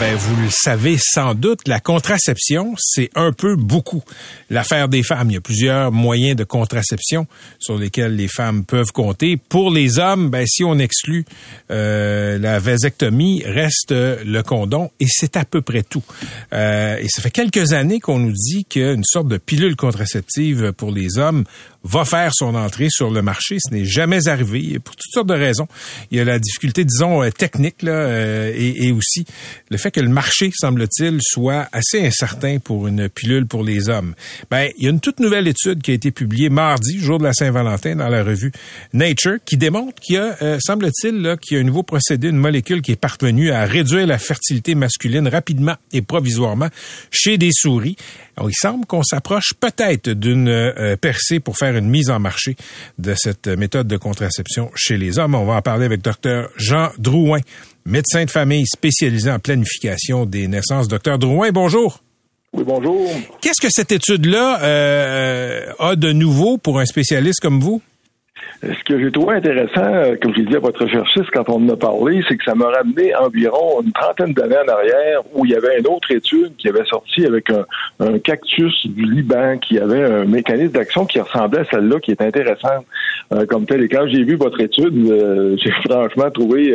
Ben, vous le savez sans doute, la contraception, c'est un peu beaucoup l'affaire des femmes. Il y a plusieurs moyens de contraception sur lesquels les femmes peuvent compter. Pour les hommes, ben, si on exclut euh, la vasectomie, reste le condom et c'est à peu près tout. Euh, et ça fait quelques années qu'on nous dit qu'une sorte de pilule contraceptive pour les hommes va faire son entrée sur le marché. Ce n'est jamais arrivé pour toutes sortes de raisons. Il y a la difficulté, disons, euh, technique là, euh, et, et, aussi le fait que le marché, semble-t-il, soit assez incertain pour une pilule pour les hommes. Ben, il y a une toute nouvelle étude qui a été publiée mardi, jour de la Saint-Valentin, dans la revue Nature, qui démontre qu'il y a, euh, semble-t-il, qu'il y a un nouveau procédé, une molécule qui est parvenue à réduire la fertilité masculine rapidement et provisoirement chez des souris. Il semble qu'on s'approche peut-être d'une percée pour faire une mise en marché de cette méthode de contraception chez les hommes. On va en parler avec Dr Jean Drouin, médecin de famille spécialisé en planification des naissances. Docteur Drouin, bonjour. Oui, bonjour. Qu'est-ce que cette étude-là euh, a de nouveau pour un spécialiste comme vous? Ce que j'ai trouvé intéressant, euh, comme je l'ai dit à votre chercheuse quand on en a parlé, c'est que ça m'a ramené environ une trentaine d'années en arrière où il y avait une autre étude qui avait sorti avec un, cactus du Liban qui avait un mécanisme d'action qui ressemblait à celle-là, qui est intéressante euh, comme tel. Et quand j'ai vu votre étude, euh, j'ai franchement trouvé,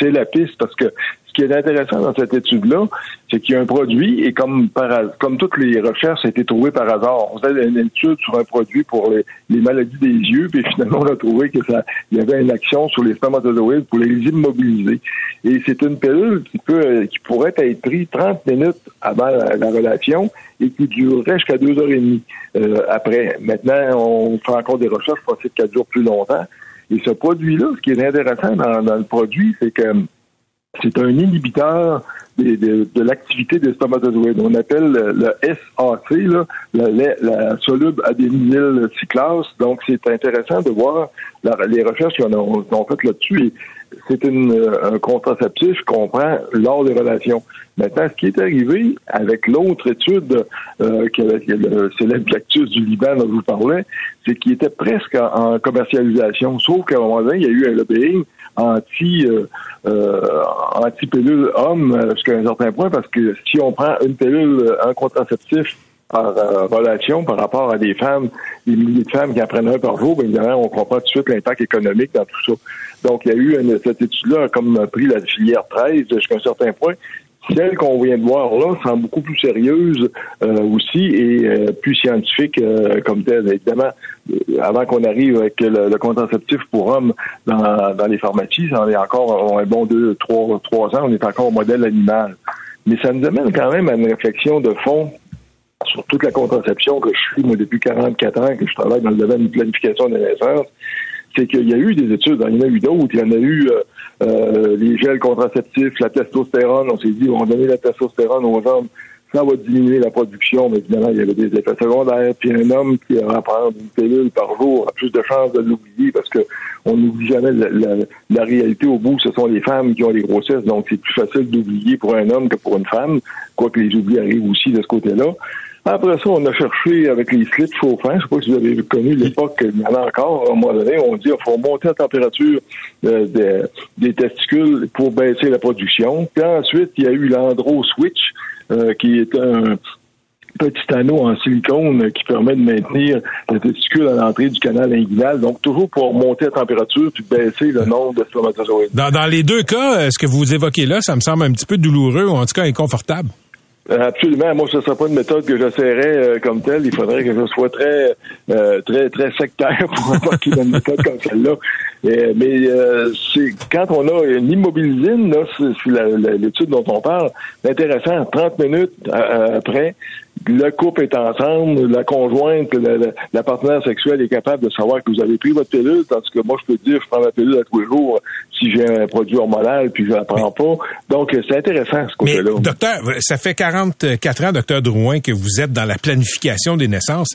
c'est la piste parce que qui est intéressant dans cette étude-là, c'est qu'il y a un produit et comme par, comme toutes les recherches, ça a été trouvé par hasard. On faisait une étude sur un produit pour les, maladies des yeux, puis finalement on a trouvé que ça, il y avait une action sur les spermatozoïdes pour les immobiliser. Et c'est une pilule qui peut, qui pourrait être prise 30 minutes avant la, relation et qui durerait jusqu'à deux heures et demie euh, après. Maintenant, on fait encore des recherches pour essayer qu'elle dure plus longtemps. Et ce produit-là, ce qui est intéressant dans, dans le produit, c'est que c'est un inhibiteur de, l'activité des spermatozoïdes. On appelle le, SAC, là, la, la, soluble adénylyl cyclase. Donc, c'est intéressant de voir les recherches qu'on a, faites là-dessus. C'est un contraceptif qu'on prend lors des relations. Maintenant, ce qui est arrivé avec l'autre étude euh, que le célèbre du Liban dont je vous parlais, c'est qu'il était presque en, commercialisation. Sauf qu'à un moment donné, il y a eu un lobbying anti euh, euh, anti pilule homme euh, jusqu'à un certain point parce que si on prend une pilule un contraceptif par relation par rapport à des femmes, des milliers de femmes qui en prennent un par jour, bien évidemment, on comprend tout de suite l'impact économique dans tout ça. Donc, il y a eu une, cette étude-là comme pris la filière 13 jusqu'à un certain point. Celle qu'on vient de voir là semble beaucoup plus sérieuse euh, aussi et euh, plus scientifique euh, comme telle. Évidemment, avant qu'on arrive avec le, contraceptif pour hommes dans, dans les pharmacies, ça en est encore un bon deux, trois, trois ans, on est encore au modèle animal. Mais ça nous amène quand même à une réflexion de fond sur toute la contraception que je suis, moi, depuis 44 ans, que je travaille dans le domaine de planification de naissance c'est qu'il y a eu des études, il y en a eu d'autres, il y en a eu euh, euh, les gels contraceptifs, la testostérone, on s'est dit, on va donner la testostérone aux hommes, ça va diminuer la production, mais évidemment, il y avait des effets secondaires. Puis un homme qui va prendre une pilule par jour a plus de chances de l'oublier parce que on n'oublie jamais la, réalité au bout, ce sont les femmes qui ont les grossesses, donc c'est plus facile d'oublier pour un homme que pour une femme, quoique les oublis arrivent aussi de ce côté-là. Après ça, on a cherché avec les slips chauffants. Je ne sais pas si vous avez connu l'époque, il y en a encore. Un moment donné, on dit qu'il faut monter la température euh, des, testicules pour baisser la production. Puis ensuite, il y a eu l'andro switch, euh, qui est un petit anneau en silicone qui permet de maintenir la testicule à l'entrée du canal inguinal. Donc, toujours pour monter la température puis baisser le nombre de spermatozoïdes. Dans, dans les deux cas, euh, ce que vous évoquez là, ça me semble un petit peu douloureux ou en tout cas inconfortable. Euh, absolument. Moi, ce ne serait pas une méthode que j'essaierais euh, comme telle. Il faudrait que je sois très, euh, très, très sectaire pour apporter une méthode comme celle-là. mais c'est quand on a une immobilisine, là, c'est l'étude dont on parle, intéressant. 30 minutes après, le couple est ensemble, la conjointe, la, partenaire sexuelle est capable de savoir que vous avez pris votre pilule, tandis que moi, je peux dire, je prends ma pilule à tous les jours si j'ai un produit hormonal, puis je la prends pas. Donc, c'est intéressant, ce côté-là. Docteur, ça fait 44 ans, docteur Drouin, que vous êtes dans la planification des naissances.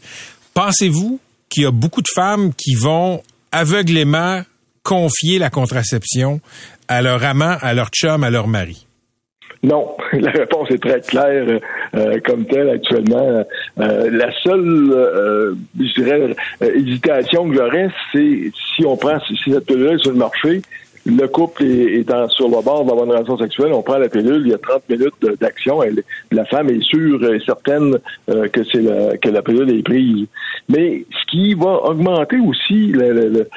Pensez-vous qu'il y a beaucoup de femmes qui vont aveuglément confier la contraception à leur amant, à leur chum, à leur mari? Non, la réponse est très claire euh, comme telle actuellement. Euh, la seule, euh, je dirais, hésitation que j'aurais, c'est si on prend si cette pilule sur le marché, le couple est, sur le bord d'avoir une relation sexuelle, on prend la pilule, il y a 30 minutes d'action, la femme est sûre et certaine euh, que c'est la, que la pilule est prise. Mais ce qui va augmenter aussi, le,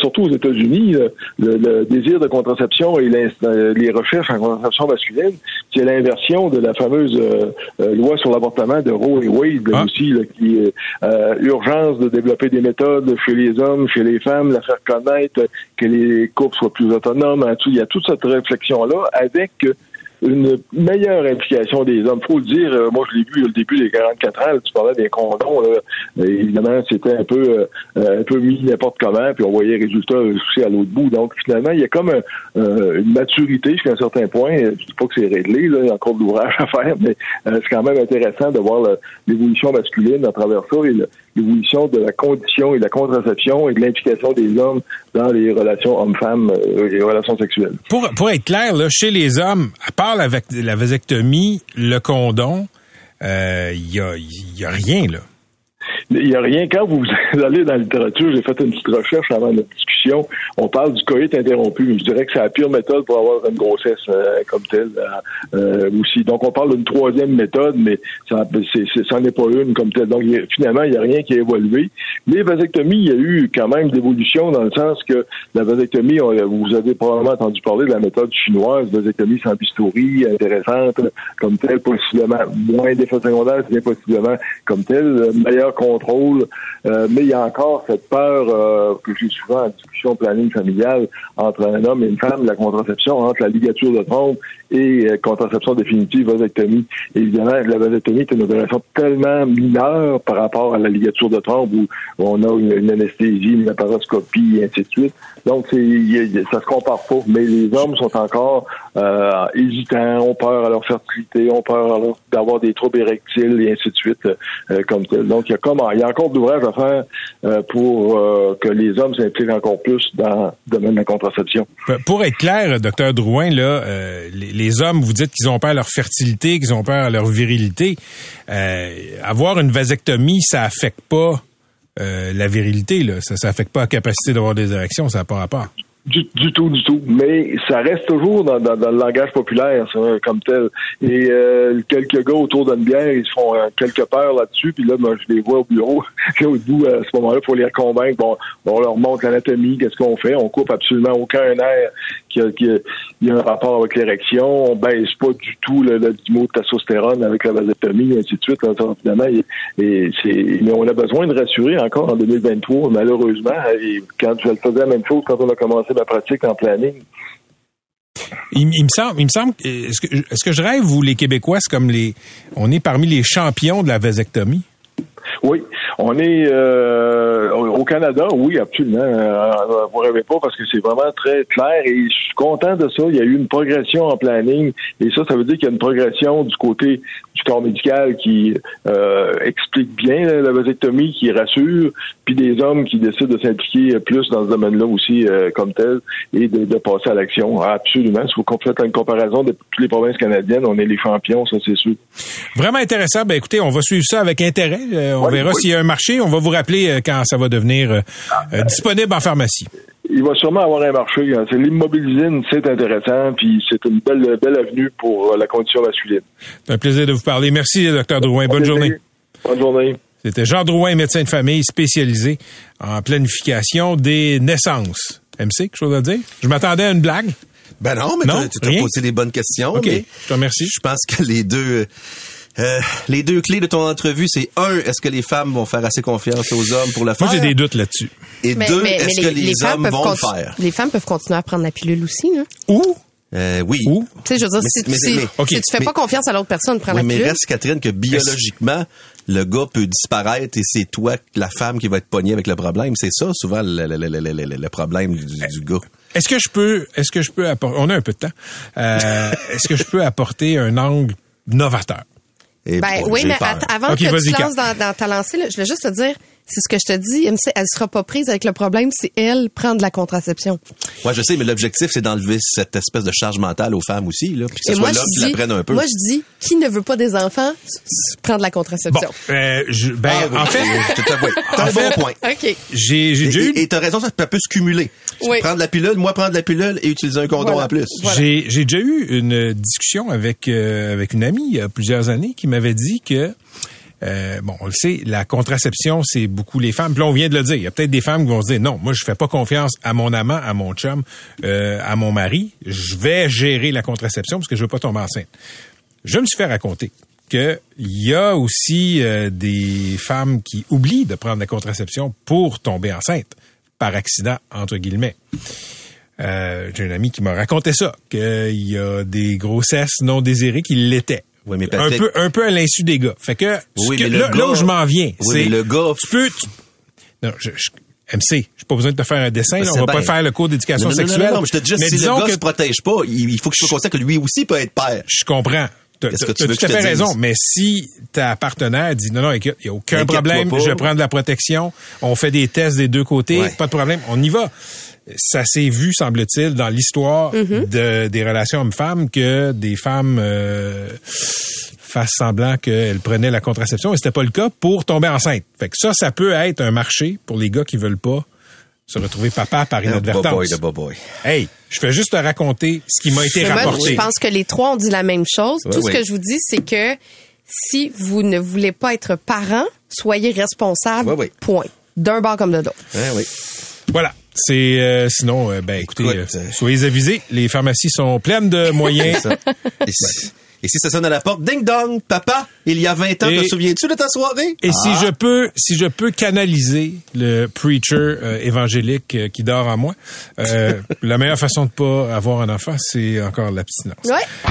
surtout aux États-Unis, le, désir de contraception et les recherches en contraception masculine, c'est l'inversion de la fameuse euh, euh, loi sur l'avortement de Roe et Wade ah. aussi, qui est urgence de développer des méthodes chez les hommes, chez les femmes, la faire connaître, que les couples soient plus Hein, il y a toute cette réflexion-là avec une meilleure implication des hommes. Faut le dire, euh, moi je l'ai vu au début des 44 ans, tu parlais des condoms, là, évidemment c'était un peu euh, un peu mis n'importe comment, puis on voyait les résultats aussi à l'autre bout. Donc finalement, il y a comme euh, une maturité jusqu'à un certain point. Je dis pas que c'est réglé, il y a encore de l'ouvrage à faire, mais c'est quand même intéressant de voir l'évolution masculine à travers ça et l'évolution de la condition et de la contraception et de l'implication des hommes dans les relations hommes-femmes et les relations sexuelles. Pour, pour être clair, là, chez les hommes, à part avec la vasectomie, le condom, il euh, y, a, y a rien, là. Il n'y a rien. Quand vous allez dans la littérature, j'ai fait une petite recherche avant notre discussion. On parle du coït interrompu. Je dirais que c'est la pire méthode pour avoir une grossesse euh, comme telle euh, euh, aussi. Donc, on parle d'une troisième méthode, mais ça n'en est, pas une comme telle. Donc, finalement, il n'y a rien qui a évolué. Les vasectomies, il y a eu quand même d'évolution dans le sens que la vasectomie, vous avez probablement entendu parler de la méthode chinoise, vasectomie sans bistouri, intéressante comme telle, possiblement moins d'effets secondaires, bien possiblement comme telle, meilleur euh, mais il y a encore cette peur euh, que j'ai souvent en discussion planning familiale entre un homme et une femme, la contraception, entre la ligature de trompe et euh, contraception définitive, vasectomie. évidemment, la vasectomie est une opération tellement mineure par rapport à la ligature de trompe où, on a une, anesthésie, une laparoscopie, et ainsi de suite. Donc, c'est, ça se compare pas. Mais les hommes sont encore euh, hésitants, ont peur à leur fertilité, ont peur d'avoir des troubles érectiles et ainsi de suite, euh, comme tel. Donc, il y a comment, il y a encore d'ouvrage à faire euh, pour que les hommes s'impliquent encore plus dans le domaine de la contraception. Pour être clair, docteur Drouin, là, les, les, hommes, vous dites qu'ils ont peur à leur fertilité, qu'ils ont peur à leur virilité. avoir une vasectomie, ça affecte pas euh, la virilité. Ça n'affecte pas la capacité d'avoir des érections, ça n'a pas rapport. Du, du, tout, du tout. Mais ça reste toujours dans, dans, le langage populaire, ça, comme tel. Et euh, quelques gars autour d'une bière, ils se font euh, quelques peurs là-dessus. Puis là, moi, je les vois au bureau. au bout, à ce moment-là, faut les convaincre. Bon, on leur montre l'anatomie, qu'est-ce qu'on fait. On coupe absolument aucun air qui a, qui a, un rapport avec l'érection. On baisse pas du tout le, le mot de testostérone avec la vasectomie, et ainsi de suite. Finalement, et, c'est, mais on a besoin de rassurer encore en 2023, malheureusement. Et quand je faisais la même chose quand on a commencé la pratique en planning. Il, me semble, il me semble, est-ce que, est-ce que je rêve ou les Québécois, c'est comme les, on est parmi les champions de la vasectomie? Oui, on est euh, au Canada, oui, absolument. Euh, vous rêvez pas parce que c'est vraiment très clair et je suis content de ça. Il y a eu une progression en planning et ça, ça veut dire qu'il y a une progression du côté du corps médical qui euh, explique bien la vasectomie, qui rassure, puis des hommes qui décident de s'impliquer plus dans ce domaine-là aussi comme tel et de, passer à l'action. Absolument. Si vous faites une comparaison de toutes les provinces canadiennes, on est les champions, ça c'est sûr. Vraiment intéressant. Ben écoutez, on va suivre ça avec intérêt. On verra s'il y a un marché. On va vous rappeler euh, quand ça va devenir euh, euh, disponible en pharmacie. Il va sûrement avoir un marché. Hein. C'est l'immobilisine, c'est intéressant, puis c'est une belle, belle avenue pour la condition masculine. C'est un plaisir de vous parler. Merci, docteur Drouin. Bonne journée. Bonne journée. C'était Jean Drouin, médecin de famille spécialisé en planification des naissances. MC, quelque chose à dire? Je m'attendais à une blague. Ben non, mais tu as posé des bonnes questions. OK, je te remercie. Je pense que les deux euh, les deux clés de ton entrevue, c'est un, est-ce que les femmes vont faire assez confiance aux hommes pour le faire? Moi, j'ai des doutes là-dessus. Et deux, est-ce que les, hommes vont le faire? Les femmes peuvent continuer à prendre la pilule aussi, là? Ou? Euh, oui. Ou? Tu sais, je veux dire, Mais- si, mais- si- mais- tu fais Mais- pas confiance à l'autre personne, prends Oui, la mais pilule. reste, Catherine, que biologiquement, le gars peut disparaître et c'est toi, la femme, qui va être pognée avec le problème. C'est ça, souvent, le, le- le- le- le- le problème du, du gars. Est-ce que je peux, est-ce que je peux apporter, on a un peu de temps, euh, est-ce que je peux apporter un angle novateur? Et Ben oui, mais avant que tu lances dans, dans ta lancée, là, je voulais juste te dire, c'est ce que je te dis, MC, elle sera pas prise avec le problème si elle prend de la contraception. Ouais, je sais, mais l'objectif, c'est d'enlever cette espèce de charge mentale aux femmes aussi, là. Puis que ce Et soit moi, l'homme je qui la prenne un peu. moi, je dis, qui ne veut pas des enfants, prend de la Bon, contraception. euh, je, ben, Ah, oui, en fait, je te- oui, t'as un bon point. OK. j'ai, j'ai Et et t'as raison, ça peut se cumuler. Oui. Prendre la pilule, moi prendre la pilule et utiliser un condom Voilà. en plus. Voilà. J'ai, j'ai déjà eu une discussion avec euh, avec une amie il y a plusieurs années qui m'avait dit que euh, bon, on le sait, la contraception, c'est beaucoup les femmes. Puis là, on vient de le dire. Il y a peut-être des femmes qui vont se dire non, moi, je fais pas confiance à mon amant, à mon chum, euh, à mon mari. Je vais gérer la contraception parce que je veux pas tomber enceinte. Je me suis fait raconter que il y a aussi euh, des femmes qui oublient de prendre la contraception pour tomber enceinte par accident entre guillemets. J'ai un ami qui m'a raconté ça, qu'il y a des grossesses non désirées qui l'étaient. Oui, mais un peu, un peu à l'insu des gars. Fait que, ce Oui, que- mais le là, gars- là où je m'en viens, Oui, c'est le gars- tu peux, tu- non, je, je- MC, j'ai pas besoin de te faire un dessin, là, on va bien. pas faire le cours d'éducation Non, non, non, sexuelle. Non, non, mais je te dis juste, Mais si le gars que se protège pas, il, faut que je sois conscient que lui aussi peut être père. je comprends. T'as tout à fait raison. Mais si ta partenaire dit non, non, écoute, il n'y a aucun problème, je vais prendre la protection, on fait des tests des deux côtés, Ouais. pas de problème, on y va. Ça s'est vu, semble-t-il, dans l'histoire de, des relations hommes-femmes que des femmes euh, fassent semblant qu'elles prenaient la contraception et c'était pas le cas pour tomber enceinte. Fait que ça, ça peut être un marché pour les gars qui veulent pas se retrouver papa par inadvertance. le boy. Hey, je fais juste te raconter ce qui m'a été Mais moi, rapporté. je pense que les trois ont dit la même chose. Oui, Tout oui. ce que je vous dis, c'est que si vous ne voulez pas être parent, soyez responsable. Oui, oui. Point. D'un bord comme de l'autre. Oui. Voilà. C'est euh, sinon, euh, ben écoutez, Écoute, euh, euh, soyez avisés, les pharmacies sont pleines de moyens. Ça. Et, si, et si ça sonne à la porte, ding dong, papa, il y a 20 ans, Et- te souviens-tu de ta soirée? Et Ah. si je peux, si je peux canaliser le preacher euh, évangélique euh, qui dort en moi, euh, la meilleure façon de pas avoir un enfant, c'est encore l'abstinence. Ouais.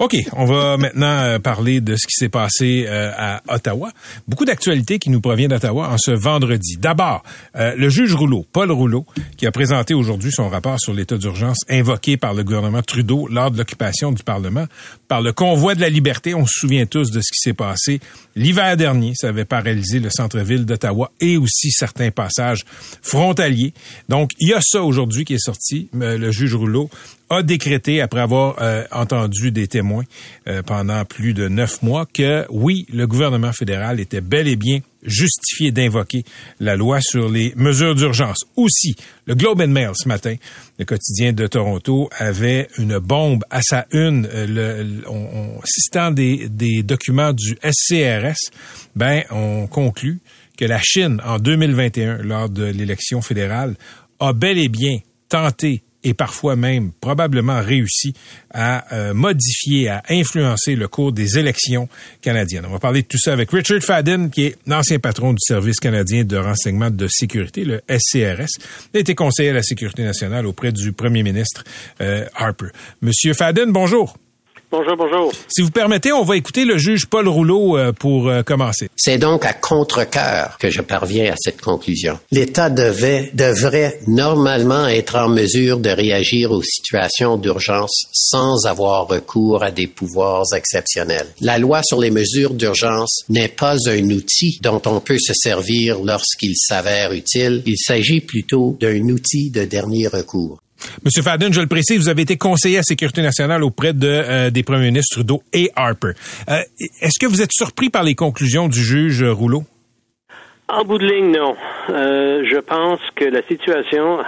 OK, on va maintenant euh, parler de ce qui s'est passé euh, à Ottawa. Beaucoup d'actualités qui nous proviennent d'Ottawa en ce vendredi. D'abord, euh, le juge Rouleau, Paul Rouleau, qui a présenté aujourd'hui son rapport sur l'état d'urgence invoqué par le gouvernement Trudeau lors de l'occupation du Parlement par le convoi de la liberté. On se souvient tous de ce qui s'est passé l'hiver dernier. Ça avait paralysé le centre-ville d'Ottawa et aussi certains passages frontaliers. Donc, il y a ça aujourd'hui qui est sorti. Le juge Rouleau a décrété, après avoir euh, entendu des témoins euh, pendant plus de neuf mois, que oui, le gouvernement fédéral était bel et bien justifié d'invoquer la loi sur les mesures d'urgence. Aussi, le Globe and Mail ce matin, le quotidien de Toronto, avait une bombe à sa une, euh, le, des, des documents du SCRS, ben on conclut que la Chine, en 2021, lors de l'élection fédérale, a bel et bien tenté et parfois même probablement réussi à euh, modifier, à influencer le cours des élections canadiennes. On va parler de tout ça avec Richard Fadden, qui est l'ancien patron du Service canadien de renseignement de sécurité, le SCRS. Il a été conseiller à la sécurité nationale auprès du premier ministre euh, Harper. Monsieur Fadden, bonjour. Bonjour, bonjour. Si vous permettez, on va écouter le juge Paul Rouleau euh, pour euh, commencer. C'est donc à contre-cœur que je parviens à cette conclusion. L'État devait, devrait normalement être en mesure de réagir aux situations d'urgence sans avoir recours à des pouvoirs exceptionnels. La loi sur les mesures d'urgence n'est pas un outil dont on peut se servir lorsqu'il s'avère utile. Il s'agit plutôt d'un outil de dernier recours. Monsieur Fadden, je le précise, vous avez été conseiller à Sécurité nationale auprès euh, des premiers ministres Trudeau et Harper. Euh, Est-ce que vous êtes surpris par les conclusions du juge Rouleau? En bout de ligne, non. Euh, je pense que la situation,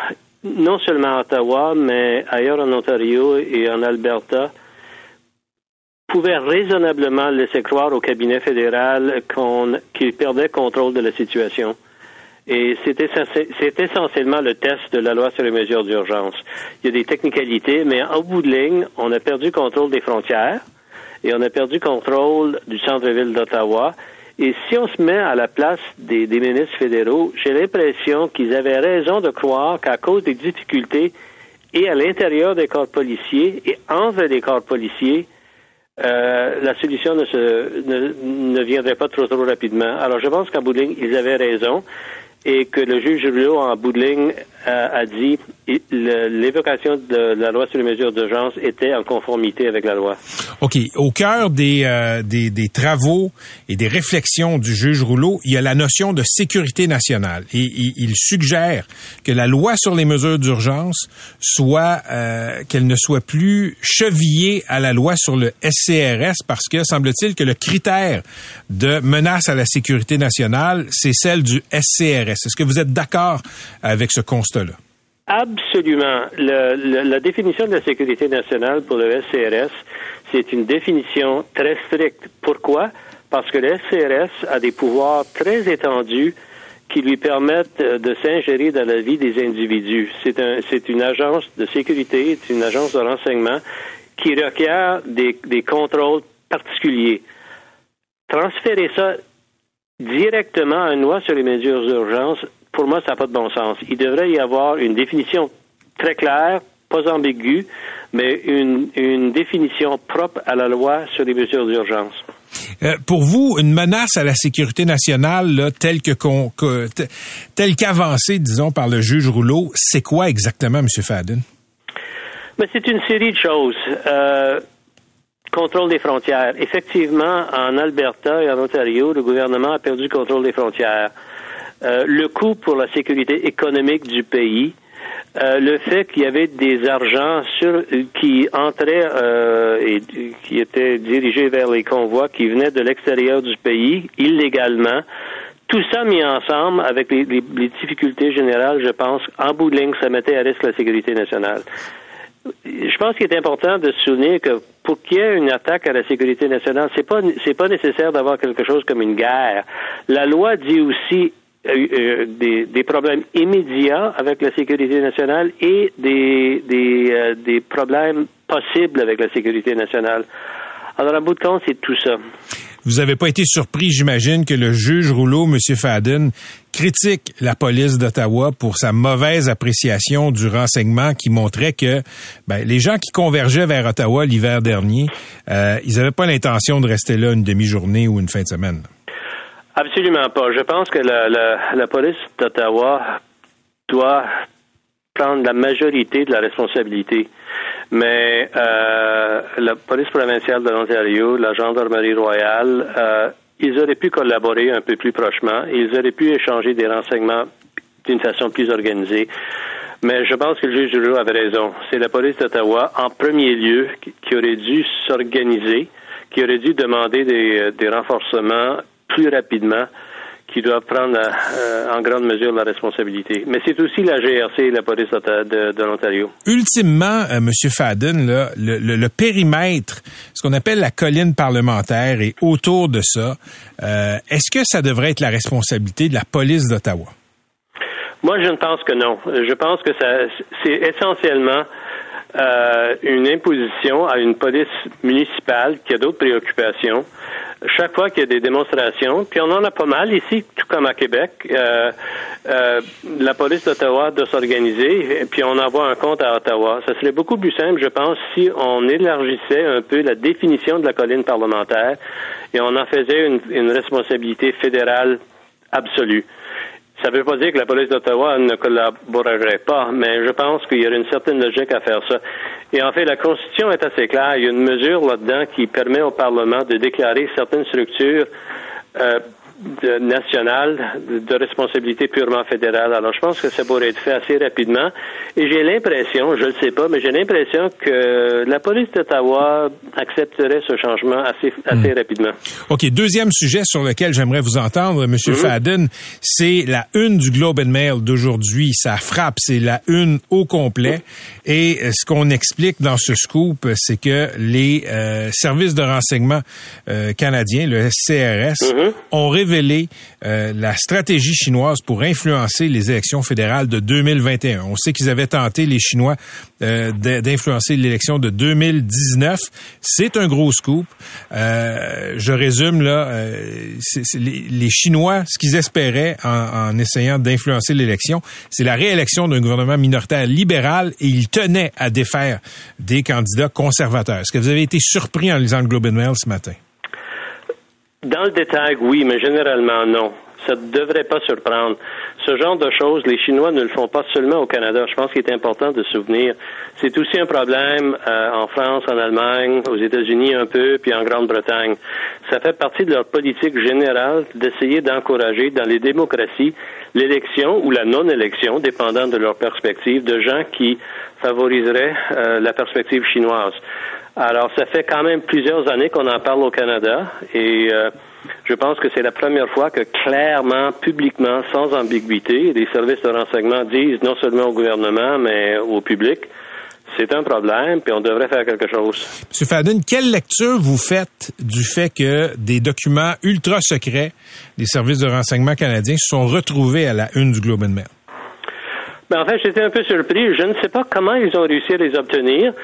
non seulement à Ottawa, mais ailleurs en Ontario et en Alberta, pouvait raisonnablement laisser croire au cabinet fédéral qu'il perdait contrôle de la situation. Et c'est essentiellement le test de la loi sur les mesures d'urgence. Il y a des technicalités, mais en bout de ligne, on a perdu contrôle des frontières et on a perdu contrôle du centre-ville d'Ottawa. Et si on se met à la place des, des ministres fédéraux, j'ai l'impression qu'ils avaient raison de croire qu'à cause des difficultés et à l'intérieur des corps policiers et entre les corps policiers, euh, la solution ne, se, ne, ne, viendrait pas trop trop rapidement. Alors je pense qu'en bout de ligne, ils avaient raison et que le juge Rouleau, en bout de a, a dit l'évocation de la loi sur les mesures d'urgence était en conformité avec la loi. OK. Au cœur des, euh, des, des, travaux et des réflexions du juge Rouleau, il y a la notion de sécurité nationale. Et il, il suggère que la loi sur les mesures d'urgence soit euh, qu'elle ne soit plus chevillée à la loi sur le SCRS parce que semble-t-il que le critère de menace à la sécurité nationale, c'est celle du SCRS. Est-ce que vous êtes d'accord avec ce Absolument. La définition de la sécurité nationale pour le SCRS, c'est une définition très stricte. Pourquoi? Parce que le SCRS a des pouvoirs très étendus qui lui permettent de s'ingérer dans la vie des individus. C'est une agence de sécurité, c'est une agence de renseignement qui requiert des, des contrôles particuliers. Transférer ça directement à une loi sur les mesures d'urgence pour moi, ça n'a pas de bon sens. Il devrait y avoir une définition très claire, pas ambiguë, mais une, une définition propre à la loi sur les mesures d'urgence. Euh, pour vous, une menace à la sécurité nationale là, telle que, que telle qu'avancée, disons, par le juge Rouleau, c'est quoi exactement, M. Fadden? Mais c'est une série de choses. Euh, contrôle des frontières. Effectivement, en Alberta et en Ontario, le gouvernement a perdu le contrôle des frontières. Euh, le coût pour la sécurité économique du pays, euh, le fait qu'il y avait des argents qui entraient euh, et qui étaient dirigés vers les convois qui venaient de l'extérieur du pays illégalement. Tout ça mis ensemble avec les, difficultés générales, je pense, en bout de ligne, ça mettait à risque la sécurité nationale. Je pense qu'il est important de souligner que pour qu'il y ait une attaque à la sécurité nationale, c'est pas c'est pas nécessaire d'avoir quelque chose comme une guerre. La loi dit aussi euh, des, des, problèmes immédiats avec la sécurité nationale et des, des, euh, des problèmes possibles avec la sécurité nationale. Alors, à bout de compte, c'est tout ça. Vous n'avez pas été surpris, j'imagine, que le juge Rouleau, M. Fadden, critique la police d'Ottawa pour sa mauvaise appréciation du renseignement qui montrait que ben, les gens qui convergeaient vers Ottawa l'hiver dernier, euh, ils n'avaient pas l'intention de rester là une demi-journée ou une fin de semaine. Absolument pas. Je pense que la, police d'Ottawa doit prendre la majorité de la responsabilité. Mais euh, la police provinciale de l'Ontario, la gendarmerie royale, euh, ils auraient pu collaborer un peu plus prochement. Ils auraient pu échanger des renseignements d'une façon plus organisée. Mais je pense que le juge Giroux avait raison. C'est la police d'Ottawa, en premier lieu, qui aurait dû s'organiser, qui aurait dû demander des renforcements plus rapidement qui doivent prendre euh, en grande mesure la responsabilité. Mais c'est aussi la GRC et la police de, l'Ontario. Ultimement, euh, M. Fadden, là, le, le, le, périmètre, ce qu'on appelle la colline parlementaire et autour de ça, euh, est-ce que ça devrait être la responsabilité de la police d'Ottawa? Moi, je ne pense que non. Je pense que ça, c'est essentiellement euh, une imposition à une police municipale qui a d'autres préoccupations chaque fois qu'il y a des démonstrations, puis on en a pas mal ici, tout comme à Québec, euh, euh, la police d'Ottawa doit s'organiser, puis on envoie un compte à Ottawa. Ça serait beaucoup plus simple, je pense, si on élargissait un peu la définition de la colline parlementaire et on en faisait une, une responsabilité fédérale absolue. Ça ne veut pas dire que la police d'Ottawa ne collaborerait pas, mais je pense qu'il y aurait une certaine logique à faire ça. Et en fait, la Constitution est assez claire. Il y a une mesure là-dedans qui permet au Parlement de déclarer certaines structures euh, de, nationale de responsabilité purement fédérale. Alors, je pense que ça pourrait être fait assez rapidement. Et j'ai l'impression, je ne sais pas, mais j'ai l'impression que la police d'Ottawa accepterait ce changement assez, assez hmm. rapidement. OK. Deuxième sujet sur lequel j'aimerais vous entendre, M. Hmm. Fadden, c'est la une du Globe and Mail d'aujourd'hui. Ça frappe. C'est la une au complet. Et euh, ce qu'on explique dans ce scoop, c'est que les euh, services de renseignement euh, canadiens, le SCRS, hmm. ont révélé euh, la stratégie chinoise pour influencer les élections fédérales de 2021. On sait qu'ils avaient tenté, les Chinois, euh, d'influencer l'élection de 2019. C'est un gros scoop. Euh, je résume là, les, Chinois, ce qu'ils espéraient en, en essayant d'influencer l'élection, c'est la réélection d'un gouvernement minoritaire libéral et ils tenaient à défaire des candidats conservateurs. Est-ce que vous avez été surpris en lisant le Globe and Mail ce matin? Dans le détail, oui, mais généralement, non. Ça ne devrait pas surprendre. Ce genre de choses, les Chinois ne le font pas seulement au Canada. Je pense qu'il est important de se souvenir. C'est aussi un problème euh, en France, en Allemagne, aux États-Unis un peu, puis en Grande-Bretagne. Ça fait partie de leur politique générale d'essayer d'encourager dans les démocraties l'élection ou la non-élection, dépendant de leur perspective, de gens qui favoriseraient euh, la perspective chinoise. Alors, ça fait quand même plusieurs années qu'on en parle au Canada et euh, je pense que c'est la première fois que clairement, publiquement, sans ambiguïté, les services de renseignement disent non seulement au gouvernement, mais au public, c'est un problème, puis on devrait faire quelque chose. M. Fadden, quelle lecture vous faites du fait que des documents ultra secrets des services de renseignement canadiens sont retrouvés à la une du Globe and Mail? Ben, en fait, j'étais un peu surpris. Je ne sais pas comment ils ont réussi à les obtenir.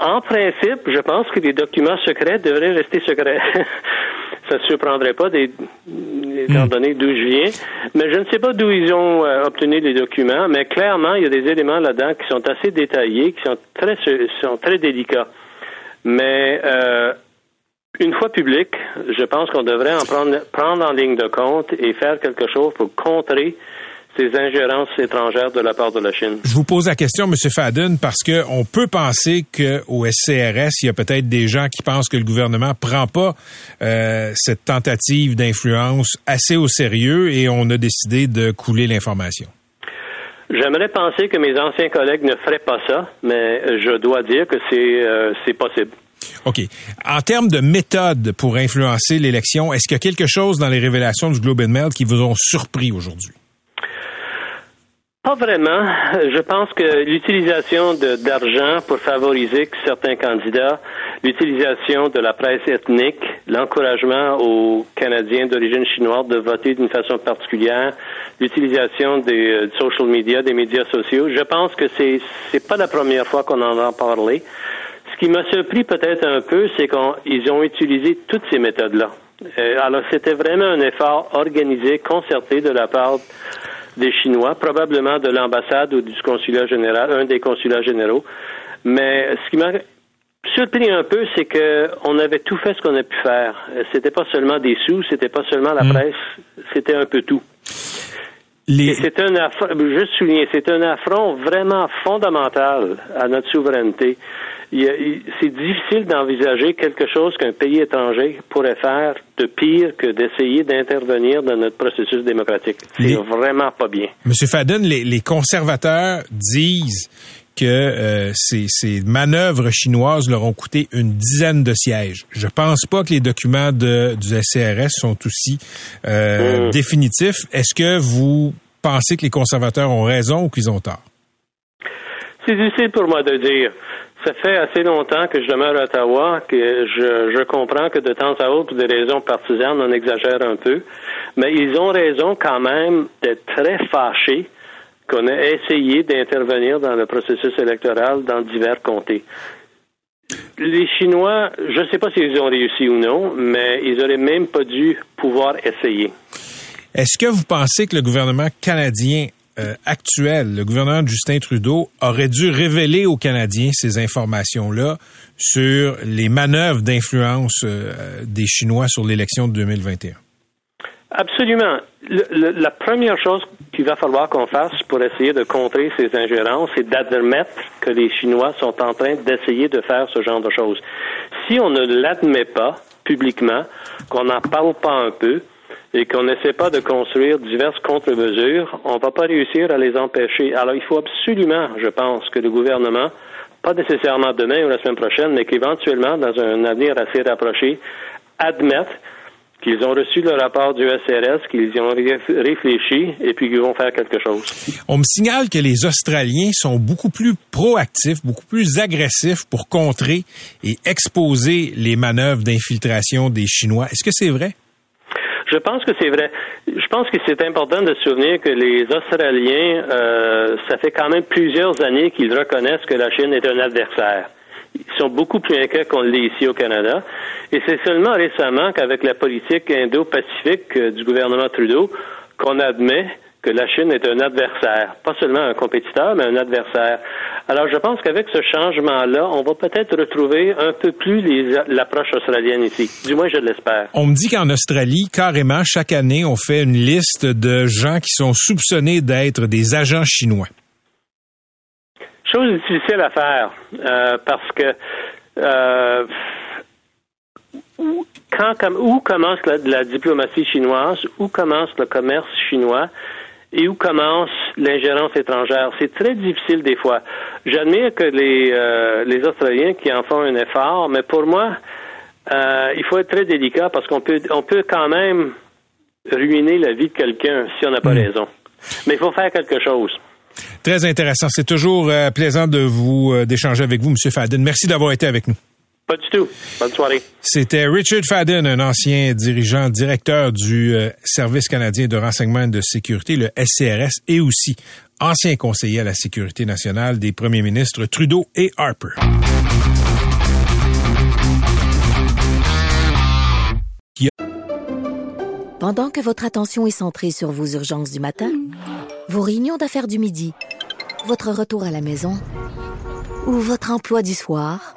En principe, je pense que les documents secrets devraient rester secrets. ça ne surprendrait pas, des, étant hmm. donné d'où je viens. Mais je ne sais pas d'où ils ont euh, obtenu les documents, mais clairement, il y a des éléments là-dedans qui sont assez détaillés, qui sont très, sont très délicats. Mais euh, une fois public, je pense qu'on devrait en prendre, prendre en ligne de compte et faire quelque chose pour contrer ces ingérences étrangères de la part de la Chine. Je vous pose la question, M. Fadden, parce qu'on peut penser qu'au SCRS, il y a peut-être des gens qui pensent que le gouvernement prend pas euh, cette tentative d'influence assez au sérieux et on a décidé de couler l'information. J'aimerais penser que mes anciens collègues ne feraient pas ça, mais je dois dire que c'est euh, possible. OK. En termes de méthode pour influencer l'élection, est-ce qu'il y a quelque chose dans les révélations du Globe and Mail qui vous ont surpris aujourd'hui? Pas vraiment. Je pense que l'utilisation d'argent pour favoriser certains candidats, l'utilisation de la presse ethnique, l'encouragement aux Canadiens d'origine chinoise de voter d'une façon particulière, l'utilisation des euh, social media, des médias sociaux, je pense que c'est c'est pas la première fois qu'on en a parlé. Ce qui m'a surpris peut-être un peu, c'est qu'ils ont utilisé toutes ces méthodes-là. Euh, alors c'était vraiment un effort organisé, concerté de la part des Chinois, probablement de l'ambassade ou du consulat général, un des consulats généraux. Mais ce qui m'a surpris un peu, c'est qu'on avait tout fait ce qu'on a pu faire. C'était pas seulement des sous, c'était pas seulement la hmm. presse, c'était un peu tout. C'est un affront, juste souligner, c'est un affront vraiment fondamental à notre souveraineté c'est difficile d'envisager quelque chose qu'un pays étranger pourrait faire de pire que d'essayer d'intervenir dans notre processus démocratique. C'est vraiment pas bien. Monsieur Fadden, les, conservateurs disent que euh, ces, manœuvres chinoises leur ont coûté une dizaine de sièges. Je pense pas que les documents de, du SCRS sont aussi euh, hmm. définitifs. Est-ce que vous pensez que les conservateurs ont raison ou qu'ils ont tort? C'est difficile pour moi de dire. Ça fait assez longtemps que je demeure à Ottawa que je, comprends que de temps à autre, pour des raisons partisanes, on exagère un peu. Mais ils ont raison quand même d'être très fâchés qu'on ait essayé d'intervenir dans le processus électoral dans divers comtés. Les Chinois, je ne sais pas s'ils ont réussi ou non, mais ils auraient même pas dû pouvoir essayer. Est-ce que vous pensez que le gouvernement canadien euh, actuel, le gouvernement de Justin Trudeau aurait dû révéler aux Canadiens ces informations-là sur les manœuvres d'influence euh, des Chinois sur l'élection de 2021? Absolument. la première chose qu'il va falloir qu'on fasse pour essayer de contrer ces ingérences, c'est d'admettre que les Chinois sont en train d'essayer de faire ce genre de choses. Si on ne l'admet pas publiquement, qu'on n'en parle pas un peu, et qu'on n'essaie pas de construire diverses contre-mesures, on ne va pas réussir à les empêcher. Alors, il faut absolument, je pense, que le gouvernement, pas nécessairement demain ou la semaine prochaine, mais qu'éventuellement, dans un avenir assez rapproché, admette qu'ils ont reçu le rapport du SRS, qu'ils y ont réfléchi et puis qu'ils vont faire quelque chose. On me signale que les Australiens sont beaucoup plus proactifs, beaucoup plus agressifs pour contrer et exposer les manœuvres d'infiltration des Chinois. Est-ce que c'est vrai? Je pense que c'est vrai. Je pense que c'est important de se souvenir que les Australiens, euh, ça fait quand même plusieurs années qu'ils reconnaissent que la Chine est un adversaire. Ils sont beaucoup plus inquiets qu'on l'est ici au Canada. Et c'est seulement récemment qu'avec la politique indo-pacifique euh, du gouvernement Trudeau qu'on admet que la Chine est un adversaire, pas seulement un compétiteur, mais un adversaire. Alors, je pense qu'avec ce changement-là, on va peut-être retrouver un peu plus l'approche australienne ici. Du moins, je l'espère. On me dit qu'en Australie, carrément, chaque année, on fait une liste de gens qui sont soupçonnés d'être des agents chinois. Chose difficile à faire euh, parce que euh, quand, où commence la, diplomatie chinoise, où commence le commerce chinois et où commence l'ingérence étrangère. C'est très difficile des fois. J'admire que les, euh, les Australiens qui en font un effort, mais pour moi, il faut être très délicat parce qu'on peut, on peut quand même ruiner la vie de quelqu'un si on n'a pas hmm. raison. Mais il faut faire quelque chose. Très intéressant. C'est toujours euh, plaisant de vous euh, d'échanger avec vous, M. Fadden. Merci d'avoir été avec nous. Pas du tout. Bonne soirée. C'était Richard Fadden, un ancien dirigeant, directeur du euh, Service canadien de renseignement et de sécurité, le SCRS, et aussi ancien conseiller à la sécurité nationale des premiers ministres Trudeau et Harper. Pendant que votre attention est centrée sur vos urgences du matin, vos réunions d'affaires du midi, votre retour à la maison ou votre emploi du soir,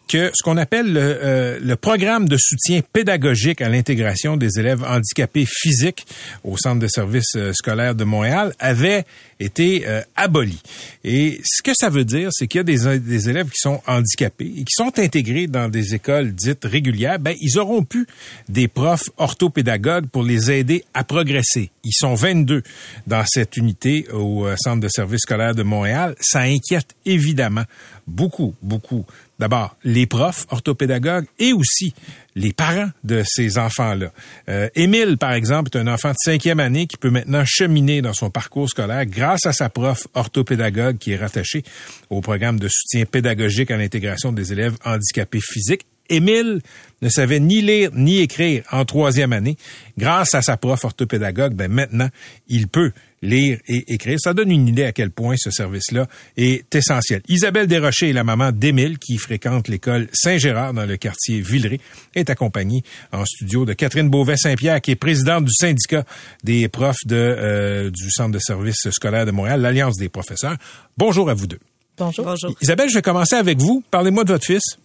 que ce qu'on appelle euh, le, programme de soutien pédagogique à l'intégration des élèves handicapés physiques au Centre de services euh, scolaires de Montréal avait été euh, aboli. Et ce que ça veut dire, c'est qu'il y a des, élèves qui sont handicapés et qui sont intégrés dans des écoles dites régulières. Ben, ils auront pu des profs orthopédagogues pour les aider à progresser. Ils sont 22 dans cette unité au Centre de services scolaires de Montréal. Ça inquiète évidemment beaucoup, beaucoup d'abord les profs orthopédagogues et aussi les parents de ces enfants-là. Euh, Émile, par exemple, est un enfant de cinquième année qui peut maintenant cheminer dans son parcours scolaire grâce à sa prof orthopédagogue qui est rattachée au programme de soutien pédagogique à l'intégration des élèves handicapés physiques. Émile ne savait ni lire ni écrire en troisième année. Grâce à sa prof orthopédagogue, ben maintenant, il peut lire et écrire. Ça donne une idée à quel point ce service-là est essentiel. Isabelle Desrochers est la maman d'Émile qui fréquente l'école Saint-Gérard dans le quartier Villeray, est accompagnée en studio de Catherine Beauvais-Saint-Pierre qui est présidente du syndicat des profs de, euh, du Centre de services scolaires de Montréal, l'Alliance des professeurs. Bonjour à vous deux. Bonjour. Bonjour. Isabelle, je vais commencer avec vous. Parlez-moi de votre fils.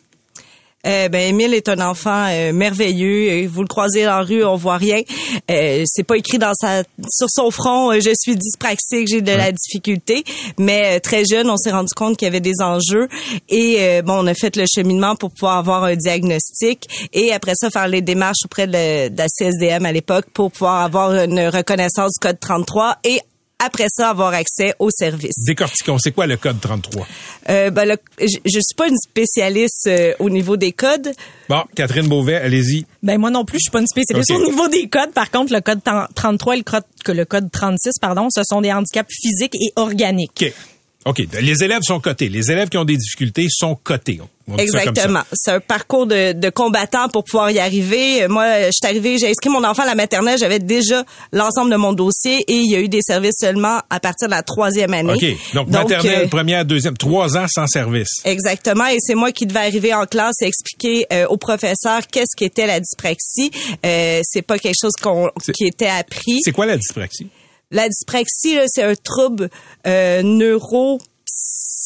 Euh, ben Émile est un enfant euh, merveilleux. Vous le croisez dans la rue, on voit rien. Euh, c'est pas écrit dans sa sur son front. Euh, je suis dyspraxique, j'ai de la difficulté. Mais très jeune, on s'est rendu compte qu'il y avait des enjeux et bon, on a fait le cheminement pour pouvoir avoir un diagnostic et après ça faire les démarches auprès de, de la CSDM à l'époque pour pouvoir avoir une reconnaissance du code 33 et après ça avoir accès au service. Décortiquons, c'est quoi le code 33? Euh, ben, je, je suis pas une spécialiste euh, au niveau des codes. Bon, Catherine Beauvais, allez-y. Ben moi non plus, je suis pas une spécialiste au niveau des codes. Par contre, le code 33 et le code, le code 36, pardon, ce sont des handicaps physiques et organiques. OK. OK. Les élèves sont cotés. Les élèves qui ont des difficultés sont cotés. Exactement. C'est un parcours de, de, combattant pour pouvoir y arriver. Moi, je suis arrivée, j'ai inscrit mon enfant à la maternelle, j'avais déjà l'ensemble de mon dossier et il y a eu des services seulement à partir de la troisième année. OK. Donc, maternelle, euh, première, deuxième, trois ans sans service. Exactement. Et c'est moi qui devais arriver en classe et expliquer euh, aux professeurs qu'est-ce qu'était la dyspraxie. Euh, c'est pas quelque chose qu'on qui était appris. C'est quoi la dyspraxie? La dyspraxie, c'est un trouble euh, neuro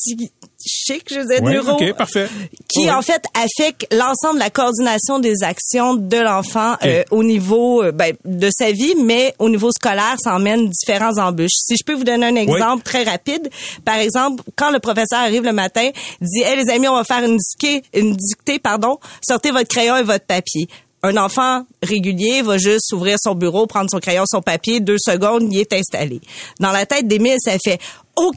je neurologique, je dire, Ouais, neuro, OK, parfait. qui en fait affecte l'ensemble de la coordination des actions de l'enfant euh, au niveau euh, ben, de sa vie, mais au niveau scolaire, ça emmène différents embûches. Si je peux vous donner un exemple très rapide, par exemple, quand le professeur arrive le matin, dit "Hey les amis, on va faire une dictée, une dictée, pardon, sortez votre crayon et votre papier." Un enfant régulier va juste ouvrir son bureau, prendre son crayon, son papier, deux secondes, il est installé. Dans la tête d'Émile, ça fait OK,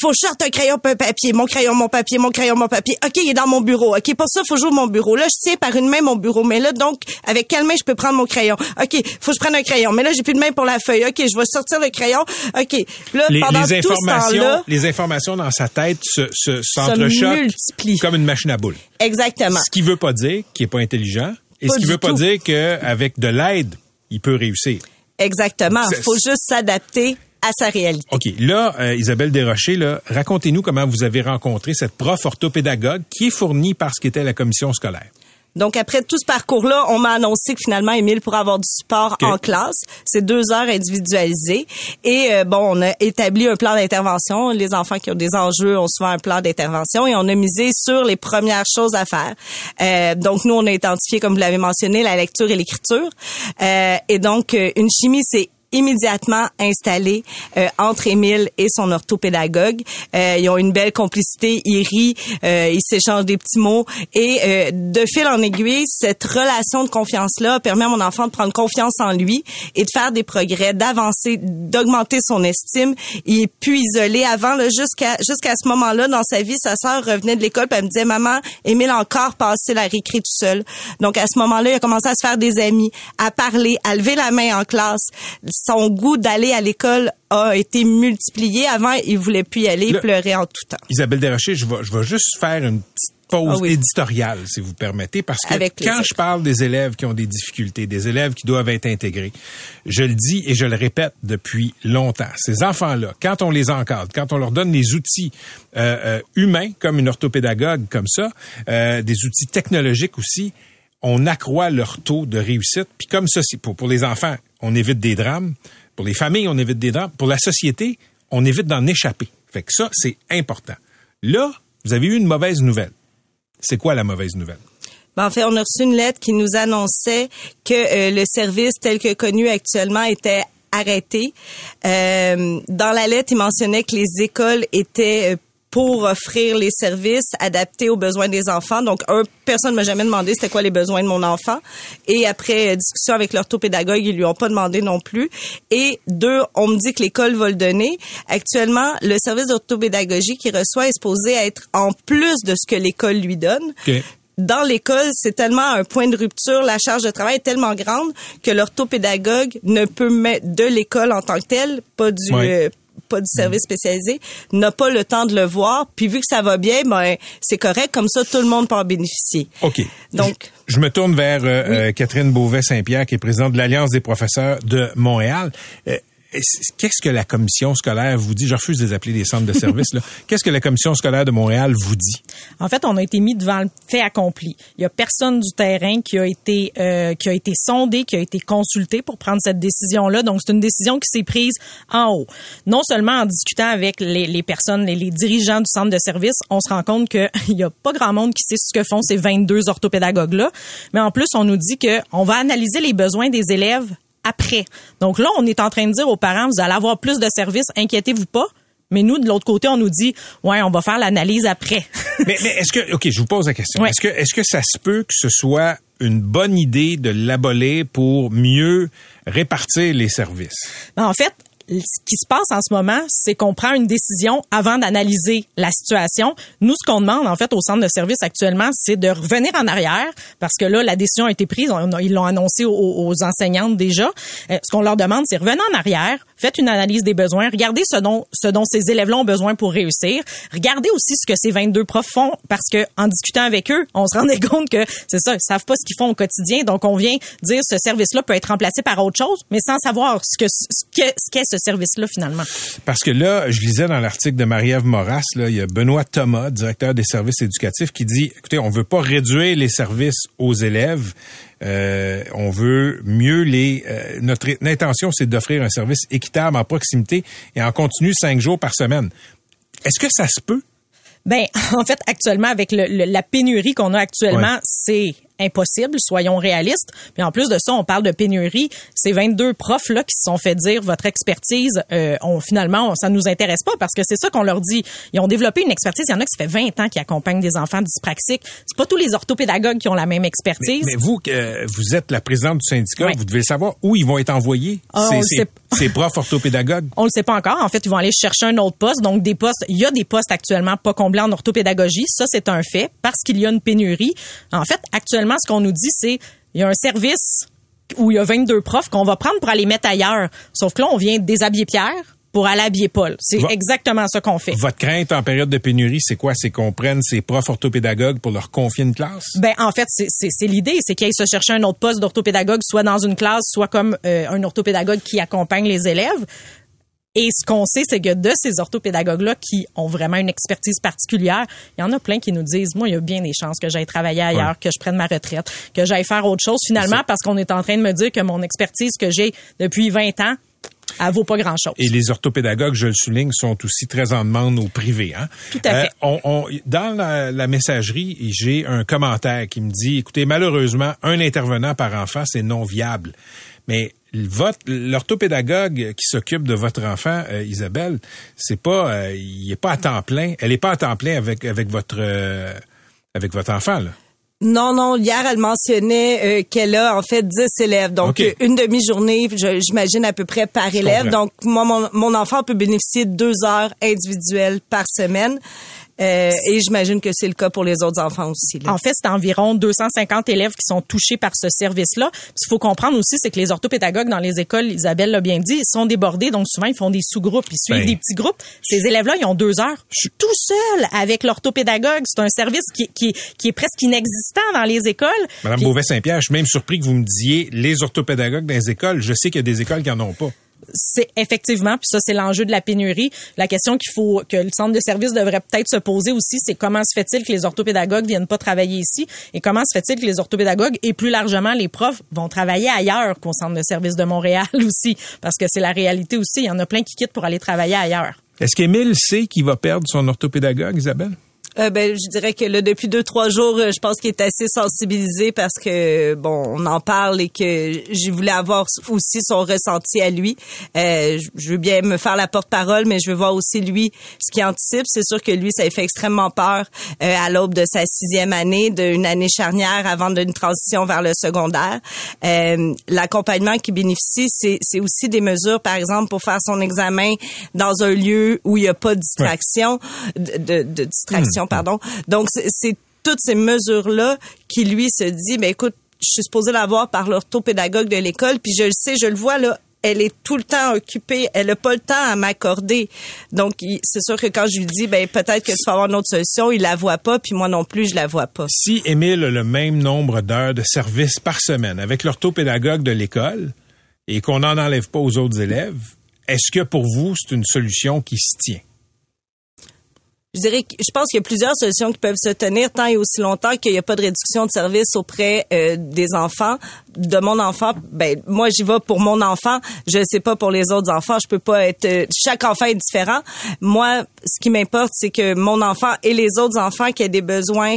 faut que je sorte un crayon un papier, mon crayon, mon papier, mon crayon, mon papier. OK, il est dans mon bureau. OK, pour ça, faut que j'ouvre mon bureau. Là, je tiens par une main mon bureau, mais là, donc, avec quelle main je peux prendre mon crayon? OK, faut que je prenne un crayon, mais là, j'ai plus de main pour la feuille. OK, je vais sortir le crayon. OK, là, les, pendant les tout ce informations, temps-là, les informations dans sa tête se, se, s'entrechoquent multiplient. comme une machine à boules. exactement. Ce qui veut pas dire qu'il est pas intelligent et Pas ce qui veut pas tout. dire qu'avec de l'aide, il peut réussir. Exactement. C'est- Faut juste s'adapter à sa réalité. OK. Là, euh, Isabelle Desrochers, là, racontez-nous comment vous avez rencontré cette prof orthopédagogue qui est fournie par ce qu'était la commission scolaire. Donc après tout ce parcours-là, on m'a annoncé que finalement Émile pourrait avoir du support en classe. C'est deux heures individualisées. Et euh, bon, on a établi un plan d'intervention. Les enfants qui ont des enjeux ont souvent un plan d'intervention et on a misé sur les premières choses à faire. Euh, donc nous, on a identifié, comme vous l'avez mentionné, la lecture et l'écriture. Euh, et donc euh, une chimie, c'est immédiatement installé euh, entre Émile et son orthopédagogue. Euh, ils ont une belle complicité, ils rient, euh, ils s'échangent des petits mots et euh, de fil en aiguille, cette relation de confiance-là permet à mon enfant de prendre confiance en lui et de faire des progrès, d'avancer, d'augmenter son estime. Il est plus isolé. Avant, jusqu'à jusqu'à ce moment-là, dans sa vie, sa sœur revenait de l'école puis elle me disait, maman, Émile a encore passé la récré tout seul. Donc à ce moment-là, il a commencé à se faire des amis, à parler, à lever la main en classe. Son goût d'aller à l'école a été multiplié. Avant, il voulait plus y aller, il Le- pleurait en tout temps. Isabelle Desrochers, je vais, je vais juste faire une petite pause Ah oui. éditoriale, si vous permettez, parce que quand je parle des élèves qui ont des difficultés, des élèves qui doivent être intégrés, je le dis et je le répète depuis longtemps. Ces enfants-là, quand on les encadre, quand on leur donne des outils euh, euh, humains, comme une orthopédagogue, comme ça, euh, des outils technologiques aussi, on accroît leur taux de réussite. Puis comme ça, pour les enfants, on évite des drames. Pour les familles, on évite des drames. Pour la société, on évite d'en échapper. Fait que ça, c'est important. Là, vous avez eu une mauvaise nouvelle. C'est quoi la mauvaise nouvelle? Ben, en fait, on a reçu une lettre qui nous annonçait que euh, le service tel que connu actuellement était arrêté. Euh, dans la lettre, il mentionnait que les écoles étaient euh, pour offrir les services adaptés aux besoins des enfants. Donc, un, personne m'a jamais demandé c'était quoi les besoins de mon enfant. Et après euh, discussion avec l'orthopédagogue, ils lui ont pas demandé non plus. Et deux, on me dit que l'école va le donner. Actuellement, le service d'orthopédagogie qu'il reçoit est supposé être en plus de ce que l'école lui donne dans l'école, c'est tellement un point de rupture, la charge de travail est tellement grande que l'orthopédagogue ne peut mettre de l'école en tant que telle, pas du euh, pas du service spécialisé, n'a pas le temps de le voir. Puis vu que ça va bien, ben c'est correct, comme ça tout le monde peut en bénéficier. OK. Donc- Je, je me tourne vers euh, euh, Catherine Beauvais-Saint-Pierre, qui est présidente de l'Alliance des professeurs de Montréal. Euh, Qu'est-ce que la commission scolaire vous dit? Je refuse de les appeler des centres de services. là. Qu'est-ce que la commission scolaire de Montréal vous dit? En fait, on a été mis devant le fait accompli. Il y a personne du terrain qui a été euh, qui a été sondé, qui a été consulté pour prendre cette décision-là. Donc, c'est une décision qui s'est prise en haut. Non seulement en discutant avec les, les personnes, les, les dirigeants du centre de service, on se rend compte qu'il y a pas grand monde qui sait ce que font ces 22 orthopédagogues-là. Mais en plus, on nous dit que on va analyser les besoins des élèves après. Donc là, on est en train de dire aux parents, vous allez avoir plus de services, inquiétez-vous pas. Mais nous, de l'autre côté, on nous dit, ouais, on va faire l'analyse après. mais mais est-ce que, OK, je vous pose la question. Ouais. Est-ce que, est-ce que ça se peut que ce soit une bonne idée de l'abolir pour mieux répartir les services? Ben, en fait, ce qui se passe en ce moment, c'est qu'on prend une décision avant d'analyser la situation. Nous, ce qu'on demande, en fait, au centre de service actuellement, c'est de revenir en arrière parce que là, la décision a été prise. Ils l'ont annoncé aux, enseignantes déjà. Euh, ce qu'on leur demande, c'est revenez en arrière, faites une analyse des besoins, regardez ce dont, ce dont ces élèves-là ont besoin pour réussir. Regardez aussi ce que ces 22 profs font parce que en discutant avec eux, on se rendait compte que c'est ça, ils savent pas ce qu'ils font au quotidien. Donc, on vient dire ce service-là peut être remplacé par autre chose, mais sans savoir ce que ce qu'est ce service-là finalement. Parce que là, je lisais dans l'article de Marie-Ève Moras, il y a Benoît Thomas, directeur des services éducatifs, qui dit, écoutez, on veut pas réduire les services aux élèves, euh, on veut mieux les... euh, notre intention, c'est d'offrir un service équitable en proximité et en continu cinq jours par semaine. Est-ce que ça se peut? Ben, en fait, actuellement, avec le- le- la pénurie qu'on a actuellement, c'est impossible, soyons réalistes. Mais en plus de ça, on parle de pénurie. Ces 22 profs là qui se sont fait dire votre expertise, euh, on finalement ça nous intéresse pas parce que c'est ça qu'on leur dit. Ils ont développé une expertise. Il y en a qui ça fait 20 ans qui accompagnent des enfants dyspraxiques. C'est pas tous les orthopédagogues qui ont la même expertise. Mais vous, euh, vous êtes la présidente du syndicat, vous devez savoir où ils vont être envoyés, Ah, ces, profs orthopédagogues. On le sait pas encore. En fait, ils vont aller chercher un autre poste. Donc, des postes, il y a des postes actuellement pas comblés en orthopédagogie. Ça, c'est un fait parce qu'il y a une pénurie. En fait, actuellement, ce qu'on nous dit, c'est il y a un service où il y a 22 profs qu'on va prendre pour aller mettre ailleurs. Sauf que là, on vient déshabiller Pierre pour aller habiller Paul. C'est Va- exactement ça qu'on fait. Votre crainte en période de pénurie, c'est quoi? C'est qu'on prenne ces profs orthopédagogues pour leur confier une classe? Ben en fait, c'est- c'est c'est l'idée, c'est qu'ils aillent se chercher un autre poste d'orthopédagogue, soit dans une classe, soit comme euh, un orthopédagogue qui accompagne les élèves. Et ce qu'on sait, c'est que de ces orthopédagogues-là qui ont vraiment une expertise particulière, il y en a plein qui nous disent, moi, il y a bien des chances que j'aille travailler ailleurs, Ouais. que je prenne ma retraite, que j'aille faire autre chose finalement, parce qu'on est en train de me dire que mon expertise que j'ai depuis 20 ans, elle vaut pas grand-chose. Et les orthopédagogues, je le souligne, sont aussi très en demande au privé. Hein? Tout à fait. on- on- dans la, la messagerie, j'ai un commentaire qui me dit, écoutez, malheureusement, un intervenant par enfant, c'est non viable. Mais votre l'orthopédagogue qui s'occupe de votre enfant, euh, Isabelle, c'est pas, euh, il est pas à temps plein. Elle est pas à temps plein avec avec votre euh, avec votre enfant là. Non, non, hier, elle mentionnait euh, qu'elle a en fait 10 élèves. Donc, une demi-journée, j'imagine à peu près par élève. Donc, moi, mon, mon enfant peut bénéficier de deux heures individuelles par semaine. Euh, et j'imagine que c'est le cas pour les autres enfants aussi. là. En fait, c'est environ 250 élèves qui sont touchés par ce service-là. Ce qu'il faut comprendre aussi, c'est que les orthopédagogues dans les écoles, Isabelle l'a bien dit, ils sont débordés. Donc, souvent, ils font des sous-groupes. Ils suivent Ben. des petits groupes. Ces élèves-là, ils ont deux heures tout seuls avec l'orthopédagogue. C'est un service qui, qui, qui est presque inexistant dans les écoles. Madame Puis- Beauvais-Saint-Pierre, je suis même surpris que vous me disiez les orthopédagogues dans les écoles. Je sais qu'il y a des écoles qui en ont pas. C'est effectivement, puis ça c'est l'enjeu de la pénurie. La question qu'il faut que le centre de service devrait peut-être se poser aussi, c'est comment se fait-il que les orthopédagogues viennent pas travailler ici? Et comment se fait-il que les orthopédagogues et plus largement les profs vont travailler ailleurs qu'au centre de service de Montréal aussi, parce que c'est la réalité aussi. Il y en a plein qui quittent pour aller travailler ailleurs. Est-ce qu'Émile sait qu'il va perdre son orthopédagogue, Isabelle? Euh, ben, je dirais que là, depuis deux, trois jours, euh, je pense qu'il est assez sensibilisé parce que, bon, on en parle et que je voulais avoir aussi son ressenti à lui. Euh, je- veux bien me faire la porte-parole, mais je veux voir aussi lui ce qu'il anticipe. C'est sûr que lui, ça lui fait extrêmement peur euh, à l'aube de sa sixième année, d'une année charnière avant d'une transition vers le secondaire. Euh, L'accompagnement qui bénéficie, c'est c'est aussi des mesures, par exemple, pour faire son examen dans un lieu où il n'y a pas de distraction, de, de- de distraction, Donc, c'est- toutes ces mesures-là qui, lui, se dit, ben écoute, je suis supposée l'avoir par l'orthopédagogue de l'école, puis je le sais, je le vois, là, elle est tout le temps occupée, elle n'a pas le temps à m'accorder. Donc, c'est sûr que quand je lui dis, ben peut-être que tu vas avoir une autre solution, il la voit pas, puis moi non plus, je la vois pas. Si Émile a le même nombre d'heures de service par semaine avec l'orthopédagogue de l'école et qu'on n'en enlève pas aux autres élèves, est-ce que pour vous, c'est une solution qui se tient? Je dirais que je pense qu'il y a plusieurs solutions qui peuvent se tenir tant et aussi longtemps qu'il n'y a pas de réduction de service auprès euh, des enfants. De mon enfant, ben moi j'y vais pour mon enfant. Je sais pas pour les autres enfants. Je peux pas être. euh, chaque enfant est différent. Moi, ce qui m'importe, c'est que mon enfant et les autres enfants qui aient des besoins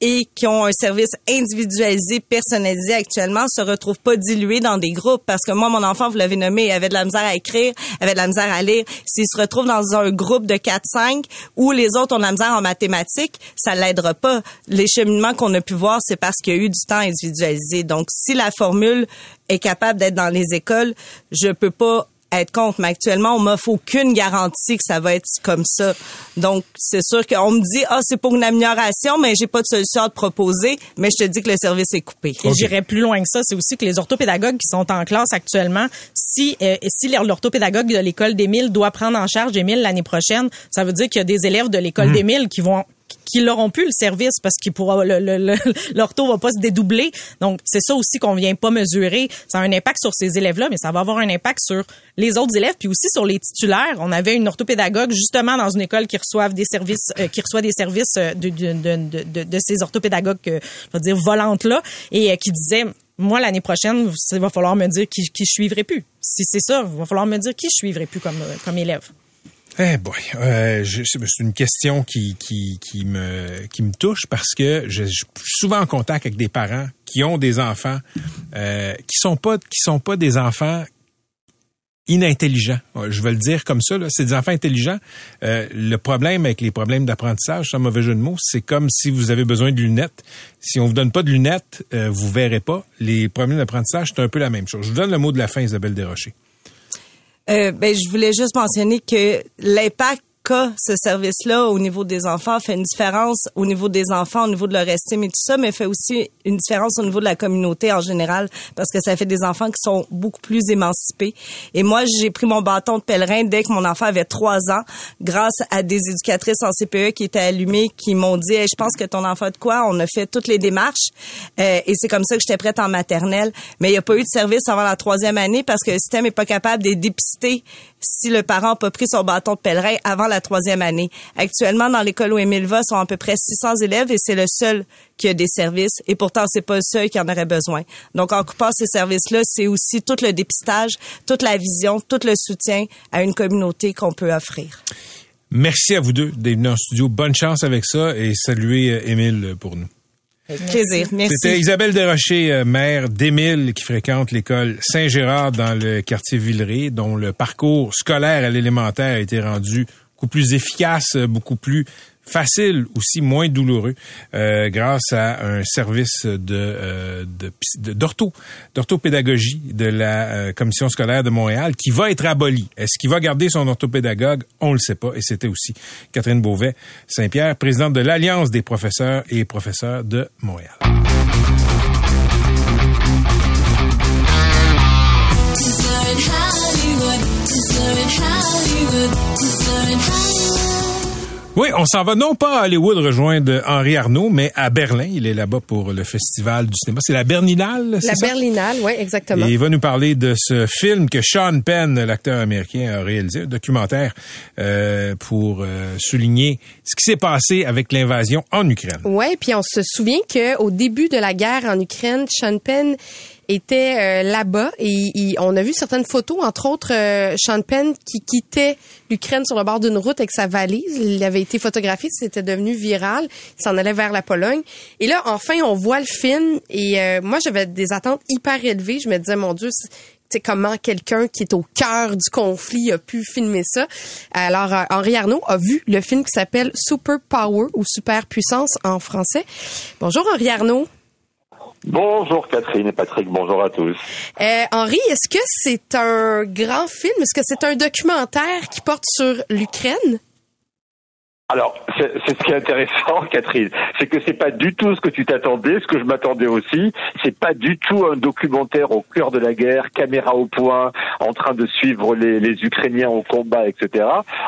et qui ont un service individualisé, personnalisé actuellement, se retrouvent pas dilués dans des groupes. Parce que moi, mon enfant, vous l'avez nommé, il avait de la misère à écrire, avait de la misère à lire. S'il se retrouve dans un groupe de 4-5 où les autres ont de la misère en mathématiques, ça l'aidera pas. Les cheminements qu'on a pu voir, c'est parce qu'il y a eu du temps individualisé. Donc, si la formule est capable d'être dans les écoles, je peux pas être contre, mais actuellement, on m'offre aucune garantie que ça va être comme ça. Donc, c'est sûr qu'on me dit, ah, c'est pour une amélioration, mais j'ai pas de solution à te proposer, mais je te dis que le service est coupé. Et j'irais plus loin que ça, c'est aussi que les orthopédagogues qui sont en classe actuellement, si euh, si l'orthopédagogue de l'école d'Émile doit prendre en charge Émile l'année prochaine, ça veut dire qu'il y a des élèves de l'école Mhm. d'Émile qui vont qui l'auront plus le service parce qu'il pourra le, le, le- l'ortho va pas se dédoubler. Donc c'est ça aussi qu'on vient pas mesurer. Ça a un impact sur ces élèves-là, mais ça va avoir un impact sur les autres élèves puis aussi sur les titulaires. On avait une orthopédagogue justement dans une école qui reçoive des services euh, qui reçoit des services euh, de, de, de, de, ces orthopédagogues euh, je vais dire volantes là et euh, qui disait moi l'année prochaine il va falloir me dire qui, qui je suivrai plus. Si c'est ça, il va falloir me dire qui je suivrai plus comme euh, comme élève. Eh boy, euh, je- c'est une question qui, qui, me, qui me touche parce que je, suis souvent en contact avec des parents qui ont des enfants euh, qui sont pas qui sont pas des enfants inintelligents. Je vais le dire comme ça, c'est des enfants intelligents. Euh, le problème avec les problèmes d'apprentissage, c'est un mauvais jeu de mots, c'est comme si vous avez besoin de lunettes. Si on vous donne pas de lunettes, vous verrez pas. Les problèmes d'apprentissage, c'est un peu la même chose. Je vous donne le mot de la fin, Isabelle Desrochers. Euh, ben, je voulais juste mentionner que l'impact qu'a ce service-là au niveau des enfants fait une différence au niveau des enfants, au niveau de leur estime et tout ça, mais fait aussi une différence au niveau de la communauté en général parce que ça fait des enfants qui sont beaucoup plus émancipés. Et moi, j'ai pris mon bâton de pèlerin dès que mon enfant avait trois ans grâce à des éducatrices en CPE qui étaient allumées, qui m'ont dit je pense que ton enfant de quoi? On a fait toutes les démarches euh, et c'est comme ça que j'étais prête en maternelle. Mais il n'y a pas eu de service avant la troisième année parce que le système n'est pas capable de dépister si le parent n'a pas pris son bâton de pèlerin avant la troisième année. Actuellement, dans l'école où Émile va, sont à peu près 600 élèves et c'est le seul qui a des services. Et pourtant, c'est pas le seul qui en aurait besoin. Donc, en coupant ces services-là, c'est aussi tout le dépistage, toute la vision, tout le soutien à une communauté qu'on peut offrir. Merci à vous deux d'être venus en studio. Bonne chance avec ça et saluez euh, Émile pour nous. Avec plaisir. Merci. C'était Isabelle Desrochers, euh, mère d'Émile, qui fréquente l'école Saint-Gérard dans le quartier Villeray, dont le parcours scolaire à l'élémentaire a été rendu beaucoup plus efficace, euh, beaucoup plus facile, aussi moins douloureux, euh, grâce à un service de euh, d'ortho, d'orthopédagogie de la euh, commission scolaire de Montréal, qui va être aboli. Est-ce qu'il va garder son orthopédagogue? On le sait pas. Et c'était aussi Catherine Beauvais Saint-Pierre, présidente de l'Alliance des professeurs et professeurs de Montréal. Oui, on s'en va non pas à Hollywood rejoindre Henri Arnaud, mais à Berlin. Il est là-bas pour le festival du cinéma. C'est la Berlinale, c'est La ça? Berlinale, oui, exactement. Et il va nous parler de ce film que Sean Penn, l'acteur américain, a réalisé, un documentaire euh, pour euh, souligner ce qui s'est passé avec l'invasion en Ukraine. Ouais, puis on se souvient que au début de la guerre en Ukraine, Sean Penn était euh, là-bas et on a vu certaines photos, entre autres euh, Sean Penn qui quittait l'Ukraine sur le bord d'une route avec sa valise. Il avait été photographié, c'était devenu viral. Il s'en allait vers la Pologne. Et là, enfin, on voit le film et euh, moi, j'avais des attentes hyper élevées. Je me disais, mon Dieu, c'est- comment quelqu'un qui est au cœur du conflit a pu filmer ça? Alors, euh, Henri Arnaud a vu le film qui s'appelle Super Power ou Super Puissance en français. Bonjour Henri Arnaud. Bonjour Catherine et Patrick, bonjour à tous. Euh, Henri, est-ce que c'est un grand film? Est-ce que c'est un documentaire qui porte sur l'Ukraine? Alors, c'est ce qui est intéressant, Catherine, c'est que c'est pas du tout ce que tu t'attendais, ce que je m'attendais aussi. C'est pas du tout un documentaire au cœur de la guerre, caméra au point, en train de suivre les, les Ukrainiens au combat, etc.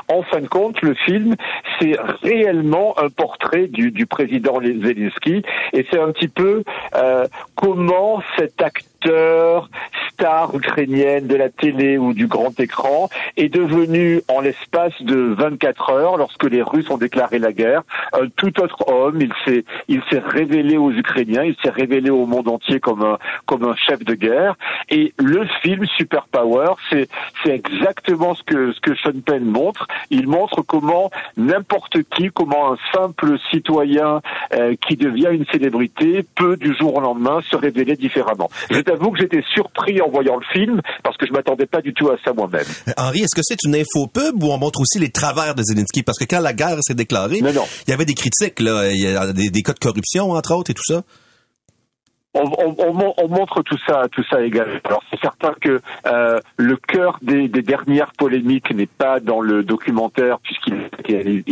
En fin de compte, le film, c'est réellement un portrait du, du président Zelensky, et c'est un petit peu euh, comment cet acteur star ukrainienne de la télé ou du grand écran est devenu en l'espace de 24 heures lorsque les Russes ont déclaré la guerre un tout autre homme. Il s'est il s'est révélé aux Ukrainiens il s'est révélé au monde entier comme un comme un chef de guerre. Et le film Super Power c'est c'est exactement ce que ce que Sean Penn montre. Il montre comment n'importe qui comment un simple citoyen euh, qui devient une célébrité peut du jour au lendemain se révéler différemment. Je t'avoue que j'étais surpris en voyant le film parce que je m'attendais pas du tout à ça moi-même Euh, Henri, est-ce que c'est une infopub ou on montre aussi les travers de Zelensky? Parce que quand la guerre s'est déclarée, il y avait des critiques, là. Il y a des, des cas de corruption, entre autres, et tout ça. On, on- on mon- on montre tout ça, tout ça également. Alors c'est certain que euh, le cœur des, des dernières polémiques n'est pas dans le documentaire puisqu'il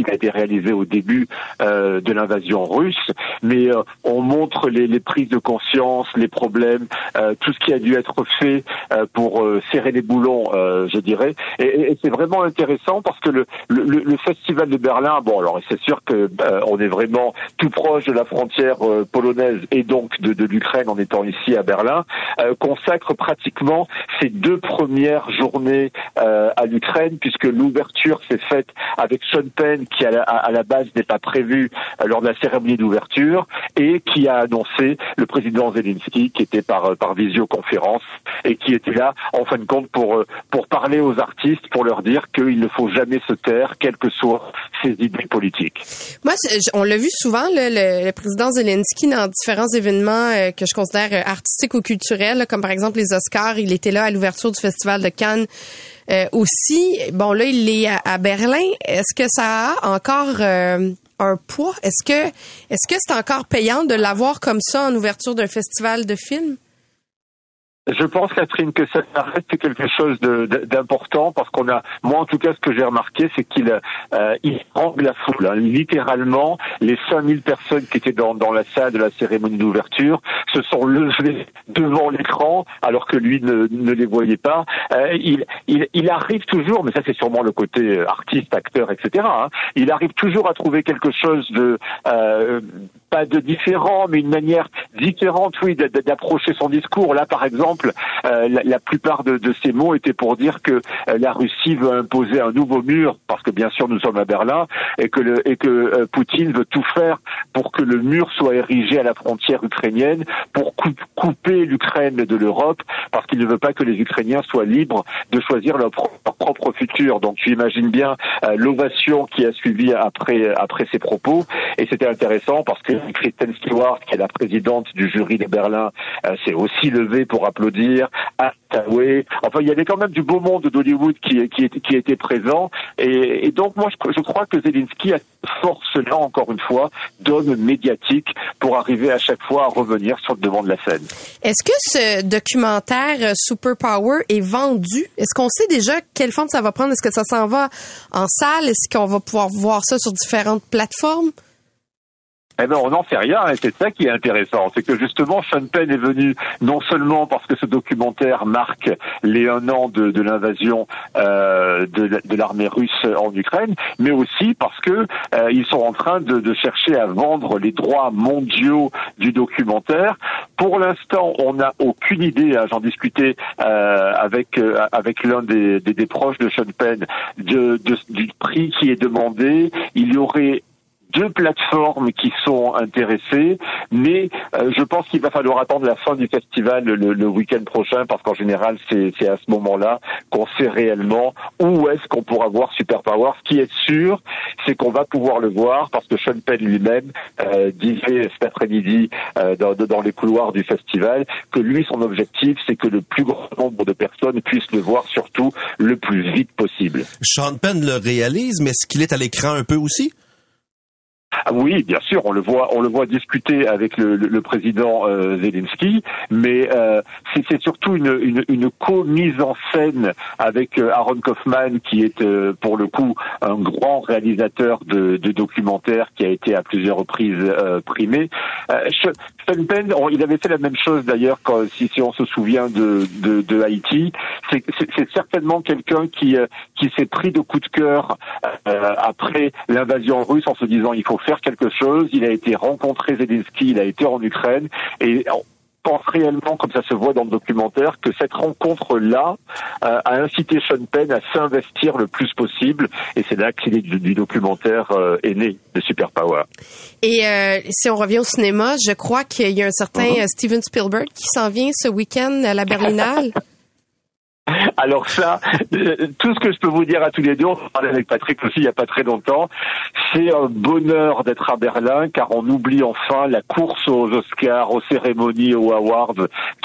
a été- réalisé au début euh, de l'invasion russe, mais euh, on montre les, les prises de conscience, les problèmes, euh, tout ce qui a dû être fait euh, pour euh, serrer les boulons, je dirais. Et, et- et c'est vraiment intéressant parce que le, le, le- festival de Berlin, bon alors c'est sûr que on est vraiment tout proche de la frontière polonaise et donc de, de l'Ukraine l'Ukraine en étant ici à Berlin, euh, consacre pratiquement ces deux premières journées euh, à l'Ukraine, puisque l'ouverture s'est faite avec Sean Penn, qui à la, base n'est pas prévu euh, lors de la cérémonie d'ouverture, et qui a annoncé le président Zelensky, qui était par, par visioconférence, et qui était là, en fin de compte, pour, pour parler aux artistes, pour leur dire qu'il ne faut jamais se taire, quelles que soient ses idées politiques. Moi, on l'a vu souvent, le, président Zelensky, dans différents événements euh, je considère euh, artistiques ou culturels, là, comme par exemple les Oscars. Il était là à l'ouverture du Festival de Cannes euh, aussi. Bon, là, il est à, à Berlin. Est-ce que ça a encore euh, un poids? Est-ce que est-ce que c'est encore payant de l'avoir comme ça en ouverture d'un festival de films? Je pense, Catherine, que ça reste quelque chose d'important parce qu'on a, moi en tout cas, ce que j'ai remarqué, c'est qu'il euh, il la foule. hein. Littéralement, les 5000 personnes qui étaient dans, dans la salle de la cérémonie d'ouverture se sont levées devant l'écran alors que lui ne, ne les voyait pas. Euh, il, il, il arrive toujours, mais ça c'est sûrement le côté euh, artiste, acteur, etc. hein. il arrive toujours à trouver quelque chose de euh, pas de différent, mais une manière différente, oui, d'a- d'approcher son discours. Là, par exemple, euh, la, la plupart de, de ces mots étaient pour dire que euh, la Russie veut imposer un nouveau mur, parce que bien sûr nous sommes à Berlin, et que, le, et que euh, Poutine veut tout faire pour que le mur soit érigé à la frontière ukrainienne, pour coup- couper l'Ukraine de l'Europe, parce qu'il ne veut pas que les Ukrainiens soient libres de choisir leur, pro- leur propre futur. Donc tu imagines bien euh, l'ovation qui a suivi après après ces propos, et c'était intéressant parce que Kristen Stewart, qui est la présidente du jury de Berlin, euh, s'est aussi levée pour applaudir. Hathaway. Enfin, il y avait quand même du beau monde d'Hollywood qui, qui, était- présent. Et, donc, moi, je, crois que Zelensky a force-là, encore une fois, d'homme médiatique pour arriver à chaque fois à revenir sur le devant de la scène. Est-ce que ce documentaire euh, Super Power est vendu? Est-ce qu'on sait déjà quelle forme ça va prendre? Est-ce que ça s'en va en salle? Est-ce qu'on va pouvoir voir ça sur différentes plateformes? Eh ben, on n'en sait rien, et c'est ça qui est intéressant. C'est que justement, Sean Penn est venu non seulement parce que ce documentaire marque les un an de, l'invasion euh, de, la- de l'armée russe en Ukraine, mais aussi parce que euh, ils sont en train de, chercher à vendre les droits mondiaux du documentaire. Pour l'instant, on n'a aucune idée. hein, J'en discutais euh, avec avec l'un des, des, proches de Sean Penn du prix qui est demandé. Il y aurait deux plateformes qui sont intéressées, mais euh, je pense qu'il va falloir attendre la fin du festival le, le week-end prochain, parce qu'en général, c'est à ce moment-là qu'on sait réellement où est-ce qu'on pourra voir Super Power. Ce qui est sûr, c'est qu'on va pouvoir le voir, parce que Sean Penn lui-même euh, disait cet après-midi euh, dans, dans les couloirs du festival que lui, son objectif, c'est que le plus grand nombre de personnes puissent le voir, surtout le plus vite possible. Sean Penn le réalise, mais est-ce qu'il est à l'écran un peu aussi? Ah oui, bien sûr, on le voit, on le voit discuter avec le, le- le président euh, Zelensky, mais euh, c'est surtout une, une, une co-mise en scène avec euh, Aaron Kaufman, qui est euh, pour le coup un grand réalisateur de, de documentaires qui a été à plusieurs reprises euh, primé. Euh, Sean Penn, on- il avait fait la même chose d'ailleurs si, si on se souvient de, de, de Haïti. C'est certainement quelqu'un qui qui s'est pris de coups de cœur après l'invasion russe en se disant il faut faire quelque chose. Il a été rencontré Zelensky, il a été en Ukraine et on pense réellement, comme ça se voit dans le documentaire, que cette rencontre-là euh, a incité Sean Penn à s'investir le plus possible et c'est là que l'idée du, du documentaire euh, est née de Super Power. Et euh, si on revient au cinéma, je crois qu'il y a un certain euh, Steven Spielberg qui s'en vient ce week-end à la Berlinale. Alors ça, euh, tout ce que je peux vous dire à tous les deux, on parlait avec Patrick aussi il n'y a pas très longtemps, c'est un bonheur d'être à Berlin car on oublie enfin la course aux Oscars, aux cérémonies, aux awards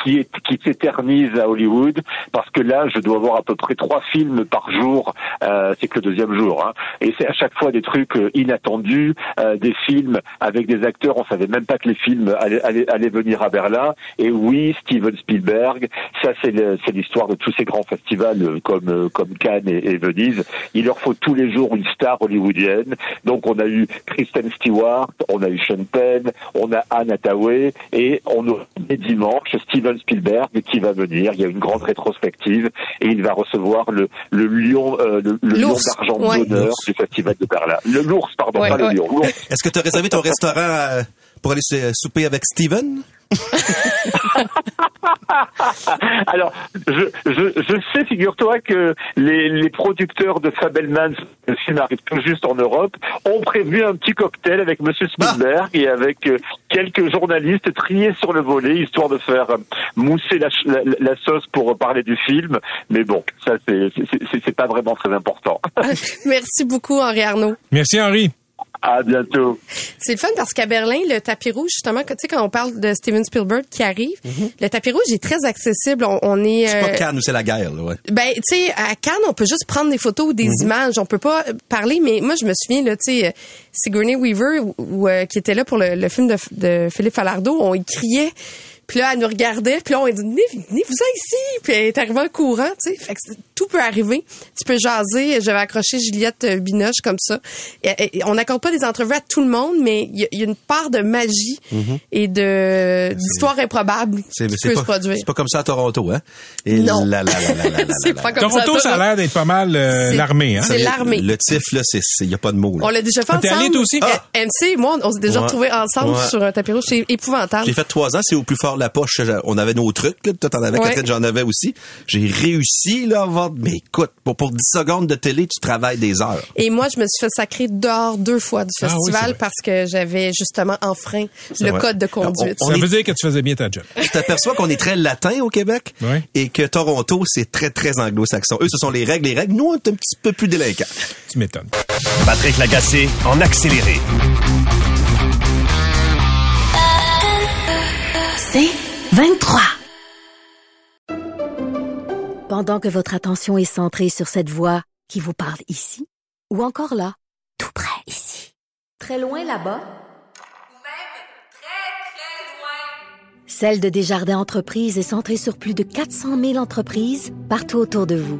qui est qui s'éternise à Hollywood parce que là je dois voir à peu près trois films par jour, euh, c'est que le deuxième jour, hein. et c'est à chaque fois des trucs euh, inattendus, euh, des films avec des acteurs, on savait même pas que les films allaient, allaient, allaient venir à Berlin, et oui Steven Spielberg, ça c'est l'histoire de tous ces grands festivals euh, comme euh, comme Cannes et, et Venise. Il leur faut tous les jours une star hollywoodienne. Donc on a eu Kristen Stewart, on a eu Sean Penn, on a Anne Hathaway et on dès dimanche Steven Spielberg qui va venir. Il y a une grande rétrospective et il va recevoir le le lion euh, le, le lion L'ours, d'argent ouais. d'honneur du festival de Berlin. Le l'ours pardon, Ouais, pas ouais. le lion. Est-ce que tu as réservé ton restaurant euh, pour aller sou- souper avec Steven? Alors, je, je, je sais, figure-toi que les, les producteurs de Fabelman, le film arrive tout juste en Europe, ont prévu un petit cocktail avec Monsieur Spielberg et avec euh, quelques journalistes triés sur le volet, histoire de faire euh, mousser la, la, la sauce pour parler du film. Mais bon, ça, c'est pas vraiment très important. Merci beaucoup, Henri Arnaud. Merci, Henri. À bientôt. C'est le fun parce qu'à Berlin, le tapis rouge, justement, tu sais, quand on parle de Steven Spielberg qui arrive, le tapis rouge est très accessible. On, on est. C'est pas euh, Cannes où c'est la guerre, là, ouais. Ben, tu sais, à Cannes, on peut juste prendre des photos ou des Mhm. images. On peut pas parler, mais moi, je me souviens, là, tu sais, euh, Sigourney Weaver, ou, ou, euh, qui était là pour le, le film de, de Philippe Falardeau, on y criait. Puis là, elle nous regardait, puis là, on a dit, venez, venez vous ici. Puis elle est arrivée en courant, tu sais. Fait que c'est- tout peut arriver. Tu peux jaser. J'avais accroché Juliette euh, Binoche comme ça. Et- et on n'accorde pas des entrevues à tout le monde, mais il y, a- il y a une part de magie Mhm. et de d'histoire improbable qui C'est peut c'est se produire. c'est pas comme ça à Toronto, hein? Et Non. là, là, là, C'est pas comme ça. Toronto, ça a l'air d'être pas mal euh, C'est- l'armée. Hein? c'est l'armée. Le tif, là, c'est, il y a pas de mots, là. On l'a déjà fait ensemble. aussi? Ah. MC, moi, on s'est déjà Ouais. retrouvés ensemble Ouais. sur un tapis rouge. C'est épouvantable. J'ai fait trois ans, c'est au plus fort de la poche. On avait nos trucs, là. Toi, t'en avais, Ouais. Catherine, j'en avais aussi. J'ai réussi, là, à avoir, mais écoute, pour, pour 10 secondes de télé, tu travailles des heures. Et moi, je me suis fait sacrer dehors deux fois du Ah oui, festival parce que j'avais justement enfreint le vrai. code de conduite. On- on Ça est- veut dire que tu faisais bien ta job. Tu t'aperçois qu'on est très latin au Québec Ouais. et que Toronto, c'est très, très anglo-saxon. Eux, ce sont les règles. Les règles, nous, on est un petit peu plus délinquants. Tu m'étonnes. Patrick Lagacé en accéléré. C'est 23. Pendant que votre attention est centrée sur cette voix qui vous parle ici, ou encore là, tout près ici, très loin là-bas, Celle de Desjardins Entreprises est centrée sur plus de 400 000 entreprises partout autour de vous.